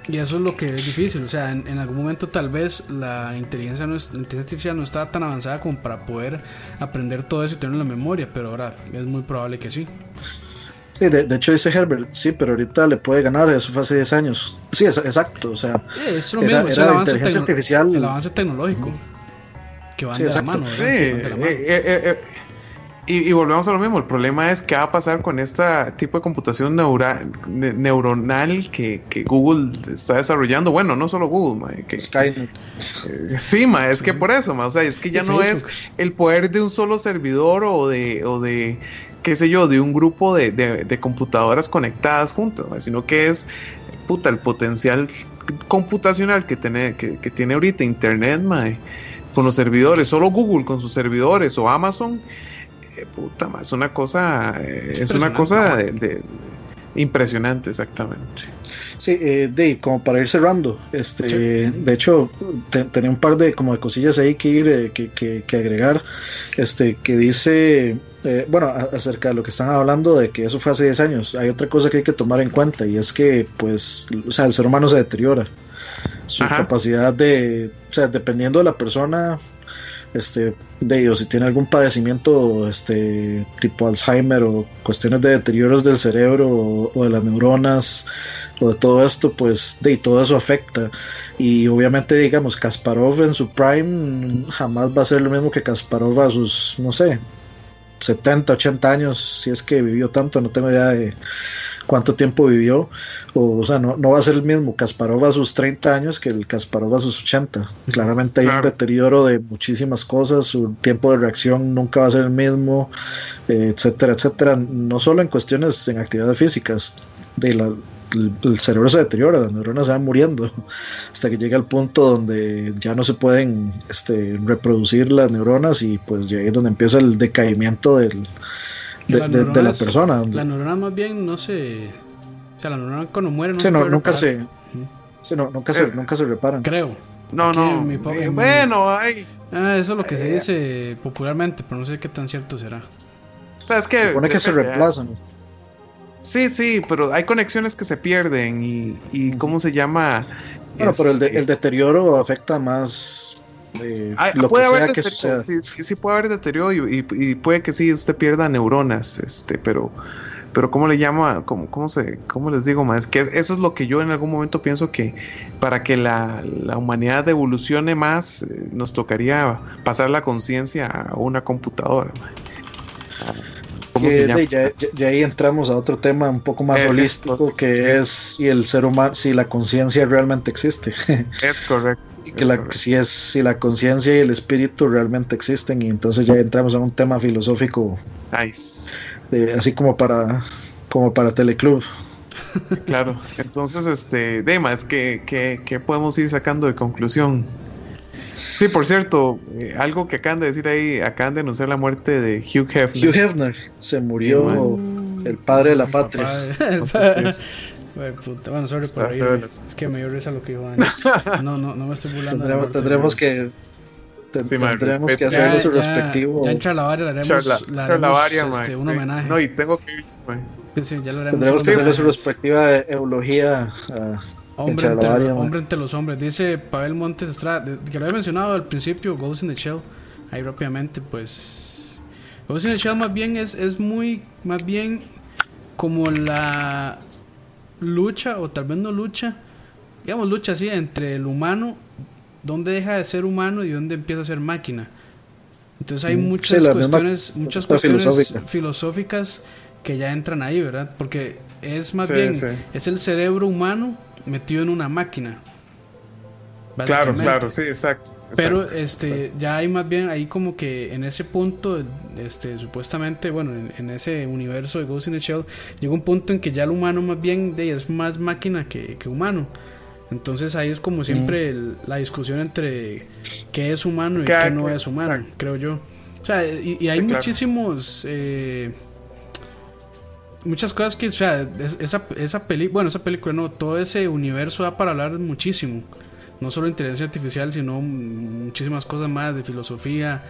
y eso es lo que es difícil. O sea, en, algún momento tal vez la inteligencia, no es, la inteligencia artificial no estaba tan avanzada como para poder aprender todo eso y tenerlo en la memoria, pero ahora es muy probable que sí. Sí, de, hecho dice Herbert, sí, pero ahorita le puede ganar, eso fue hace 10 años. Sí, es, exacto, o sea, es lo mismo, era, la inteligencia artificial. El avance tecnológico que va de la mano. Sí, eh, eh, eh, y, y, volvemos a lo mismo, el problema es qué va a pasar con este tipo de computación neuronal que, que, Google está desarrollando. Bueno, no solo Google, que, Skynet. sí, ma, es que por eso, ma, o sea, es que ya no es el poder de un solo servidor o de, o de qué sé yo, de un grupo de, de, computadoras conectadas juntas, sino que es puta, el potencial computacional que tiene, que, tiene ahorita Internet, con los servidores, solo Google con sus servidores o Amazon, eh, puta, es una cosa, eh, es, una cosa de, impresionante, exactamente. Sí, eh, Dave, como para ir cerrando, este, de hecho, tenía un par de como de cosillas ahí que ir, eh, que, que, que, agregar, este, que dice, eh, bueno, acerca de lo que están hablando de que eso fue hace 10 años, hay otra cosa que hay que tomar en cuenta y es que, pues, o sea, el ser humano se deteriora, su capacidad de, o sea, dependiendo de la persona, este, de ellos, si tiene algún padecimiento este, tipo Alzheimer o cuestiones de deterioros del cerebro o, de las neuronas o de todo esto, pues de todo eso afecta. Y obviamente, digamos, Kasparov en su prime jamás va a ser lo mismo que Kasparov a sus, no sé, 70, 80 años, si es que vivió tanto, no tengo idea de cuánto tiempo vivió, o, o sea, no, no va a ser el mismo Kasparov a sus 30 años que el Kasparov a sus 80. Claramente hay un deterioro de muchísimas cosas, su tiempo de reacción nunca va a ser el mismo, eh, etcétera, etcétera, no solo en cuestiones en actividades físicas, de la, el, cerebro se deteriora, las neuronas se van muriendo hasta que llega el punto donde ya no se pueden este, reproducir las neuronas y pues ya es donde empieza el decaimiento del, de, la persona. La neurona más bien no se... O sea, la neurona cuando muere no, nunca se... Sí, no, nunca, se, Eh, nunca se reparan. Creo. No, Aquí no. mi eh, bueno, hay. Ah, eso es lo que se Eh. dice popularmente, pero no sé qué tan cierto será. O sea, es que. Se supone que se ¿eh? reemplazan. Sí, sí, pero hay conexiones que se pierden y, y ¿cómo se llama? Bueno, pero el, de- Este, el deterioro afecta más eh, hay- lo que puede haber sea que deterioro, suceda. sí, sí, sí puede haber deterioro y, y- y puede que sí usted pierda neuronas, este, pero, pero ¿cómo le llama? ¿Cómo, cómo se, cómo les digo más? Que eso es lo que yo en algún momento pienso que para que la, la humanidad evolucione más, eh, nos tocaría pasar la conciencia a una computadora. ¿Cómo Que se de- llama? ya, ya- ya ahí entramos a otro tema un poco más holístico, que es si el ser humano, si la conciencia realmente existe. Es correcto. Y es que la, correcto. si es si la conciencia y el espíritu realmente existen y entonces ya entramos a un tema filosófico Nice. eh, así como para como para Teleclub Claro, entonces, este, Dema, es que, que, que podemos ir sacando de conclusión. Sí, por cierto, eh, algo que acaban de decir ahí, acaban de anunciar la muerte de Hugh Hefner. Hugh Hefner se murió el padre de la patria Entonces, puta. Bueno, sorry por reírme. Es que me dio risa lo que dijo Dani. No, no, no me estoy burlando. tendremos, muerte, tendremos que te- Sí, tendremos que hacerle su Ya- ya- respectivo Ya en Charlavaria le haremos, Charla, le haremos, charlavaria, este, man, un sí. homenaje. No, y tengo que ir. Sí, sí, ya le haremos tendremos que hacerle su respectiva eulogía a, Hombre en entre, hombre los hombres. Dice Pavel Montes Estrada, que lo había mencionado al principio, Ghost in the Shell. Ahí rápidamente, pues. Ghost in the Shell más bien es, es muy. Más bien como la lucha, o tal vez no lucha. Digamos, lucha así entre el humano, donde deja de ser humano y donde empieza a ser máquina. Entonces hay Mm, muchas sí, la misma cuestiones, muchas cuestiones filosófica. filosóficas que ya entran ahí, ¿verdad? Porque es más Sí, bien, sí. es el cerebro humano metido en una máquina. Claro, claro, sí, exacto. Pero este exacto. ya hay más bien ahí como que en ese punto, este supuestamente, bueno, en, en ese universo de Ghost in the Shell, llega un punto en que ya el humano más bien de, es más máquina que, que humano. Entonces ahí es como siempre el- la discusión entre qué es humano y qué no es humano, exacto. creo yo. O sea, y, y hay Sí, claro. muchísimos... eh, muchas cosas que, o sea, es- esa, esa película, bueno, esa película no, todo ese universo da para hablar muchísimo. No solo inteligencia artificial, sino muchísimas cosas más de filosofía,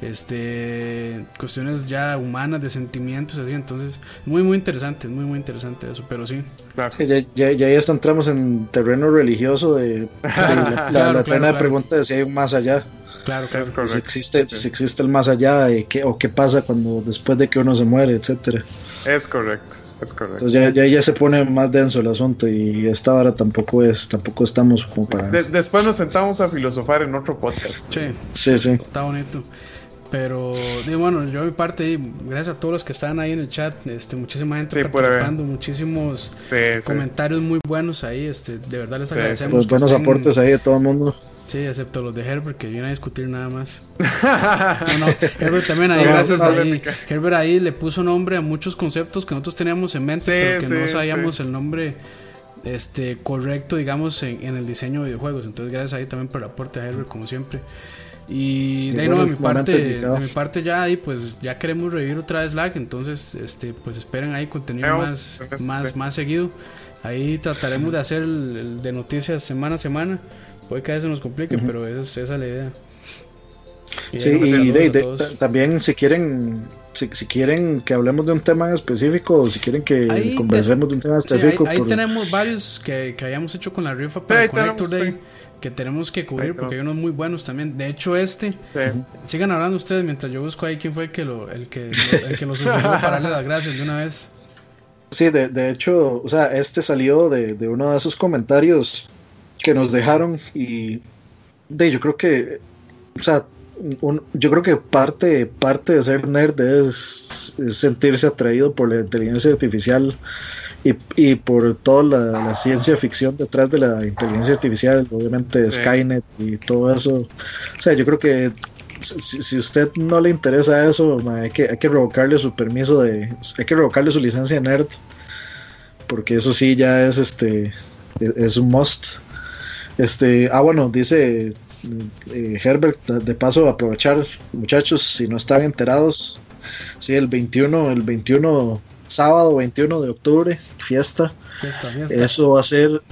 este, cuestiones ya humanas, de sentimientos, así. Entonces, muy, muy interesante, muy, muy interesante eso, pero sí. Claro. Sí, ya, ya, ya hasta entramos en terreno religioso de, de la, la- la Claro, claro, claro. pregunta de si hay un más allá, Claro, claro. Si existe, Sí. si existe el más allá y qué, o qué pasa cuando después de que uno se muere, etcétera. Es correcto, es correcto. Entonces ya, ya, ya se pone más denso el asunto y esta hora tampoco es, tampoco estamos como para. De- después nos sentamos a filosofar en otro podcast. Sí, Sí, sí. está bonito. Pero, bueno, yo a mi parte, gracias a todos los que están ahí en el chat, este, muchísima gente Sí, participando, muchísimos Sí, sí. comentarios muy buenos ahí, este, de verdad les Sí, agradecemos. Los buenos estén- aportes ahí de todo el mundo. Sí, excepto los de Herbert, que viene a discutir nada más. No, no, Herbert también ahí, No, gracias no, ahí. Herbert ahí le puso nombre a muchos conceptos que nosotros teníamos en mente, Sí, pero que sí, no sabíamos sí. el nombre este correcto, digamos, en, en el diseño de videojuegos. Entonces, gracias ahí también por el aporte a Herbert, como siempre. Y Y de ahí no, de mi parte, de mi parte ya ahí, pues ya queremos revivir otra vez Lag, entonces, este, pues esperen ahí contenido Vamos, más, sí. más, más seguido. Ahí trataremos de hacer el, el de noticias semana a semana. Puede que a veces se nos complique, pero esa es, esa es la idea. Y Sí, pues, y de- de- también si quieren, si, si quieren que hablemos de un tema en específico o si quieren que Ahí te- conversemos de un tema Sí, ahí, específico, ahí por- tenemos varios que, que hayamos hecho con la rifa para ahí Connector tenemos, Day sí. que tenemos que cubrir porque hay unos muy buenos también. De hecho, este, Sí. sigan hablando ustedes mientras yo busco ahí quién fue el que lo, el que, el que lo sugirió para darle las gracias de una vez. Sí, de, de hecho, o sea, este salió de, de uno de esos comentarios que nos dejaron y de yo creo que, o sea, un- yo creo que parte, parte de ser nerd es, es sentirse atraído por la inteligencia artificial y, y por toda la, la ciencia ficción detrás de la inteligencia artificial, obviamente Sí. Skynet y todo eso. O sea, yo creo que si, si usted no le interesa eso, ma, hay que, hay que revocarle su permiso de. Hay que revocarle su licencia nerd. Porque eso sí ya es este. Es es un must. Este. Ah, bueno, dice eh, Herbert, de paso, aprovechar, muchachos, si no están enterados. Sí, el 21, el 21, sábado 21 de octubre, fiesta. Fiesta, fiesta. Eso va a ser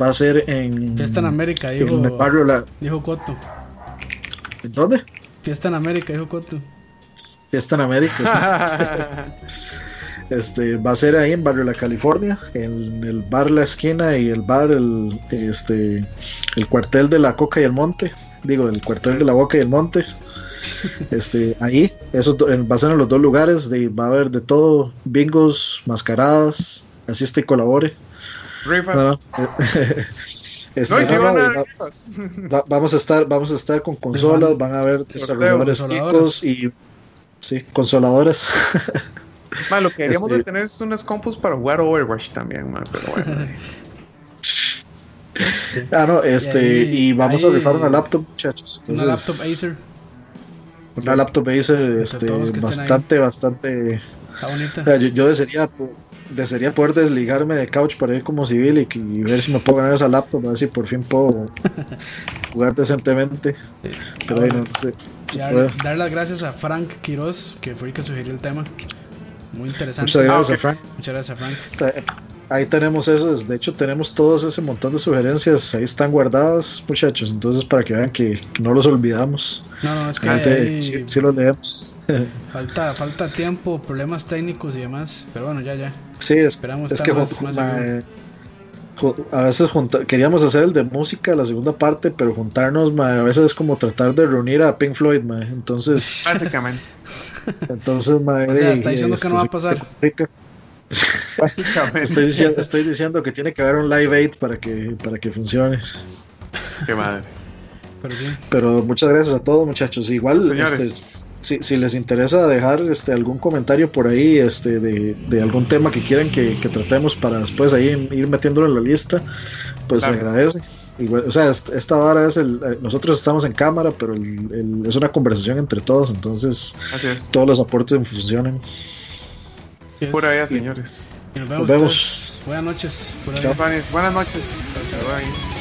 va a ser en. Fiesta en América, dijo, en el barrio La- dijo Coto. ¿En dónde? Fiesta en América, dijo Coto. Fiesta en América. sí. Este, va a ser ahí en Barrio La California, en el bar La Esquina y el bar, el, este, el cuartel de la Coca y el Monte. Digo, el cuartel de la Boca y el Monte. Este, ahí, eso va a ser en los dos lugares. De, va a haber de todo: bingos, mascaradas. Asiste y colabore. Rifas. No, este, No, y si van a va-. Va- vamos a estar vamos a estar con consolas van a haber desarrolladores chicos y sí consoladoras Ma, lo que deberíamos Este- de tener es unas compus para jugar Overwatch también, ma, pero bueno. ah no este Y vamos ahí- a rifar una laptop muchachos Una laptop Acer. una laptop Acer este, bastante bastante Está bonita. o sea, yo, yo desearía desearía poder desligarme de couch para ir como civil y, ver si me puedo ganar esa laptop a ver si por fin puedo jugar decentemente pero ahí no, no sé dar las gracias a Frank Quiroz, que fue el que sugirió el tema. Muy interesante. muchas gracias Ah. Frank Muchas gracias, Frank. Ahí tenemos eso, de hecho tenemos todos ese montón de sugerencias, ahí están guardadas muchachos, entonces para que vean que no los olvidamos, No, no, es que Ahí ahí sí, sí los leemos. falta, falta tiempo, problemas técnicos y demás. Pero bueno, ya, ya. Sí, es, Esperamos es que más- ma- ju- a veces junta- queríamos hacer el de música, la segunda parte, pero juntarnos ma, a veces es como tratar de reunir a Pink Floyd, ma, entonces, Básicamente. Entonces ma, O sea, está diciendo que no va a se pasar. Básicamente. Estoy diciendo, estoy diciendo que tiene que haber un live aid para que, para que funcione. Qué madre. Pero sí. Pero muchas gracias a todos muchachos. Igual, Señores. este, si, si les interesa dejar este, algún comentario por ahí este, de, de algún tema que quieran que, que tratemos para después ahí ir metiéndolo en la lista, pues se Claro. agradece. Igual, o sea, est- esta vara es el. eh, Nosotros estamos en cámara, pero el- el- es una conversación entre todos, entonces Así es. todos los aportes funcionan. Yes. Pura vida, señores. Y nos vemos. Nos vemos. entonces. Buenas noches. Buenas noches. Chao, chao. Bye.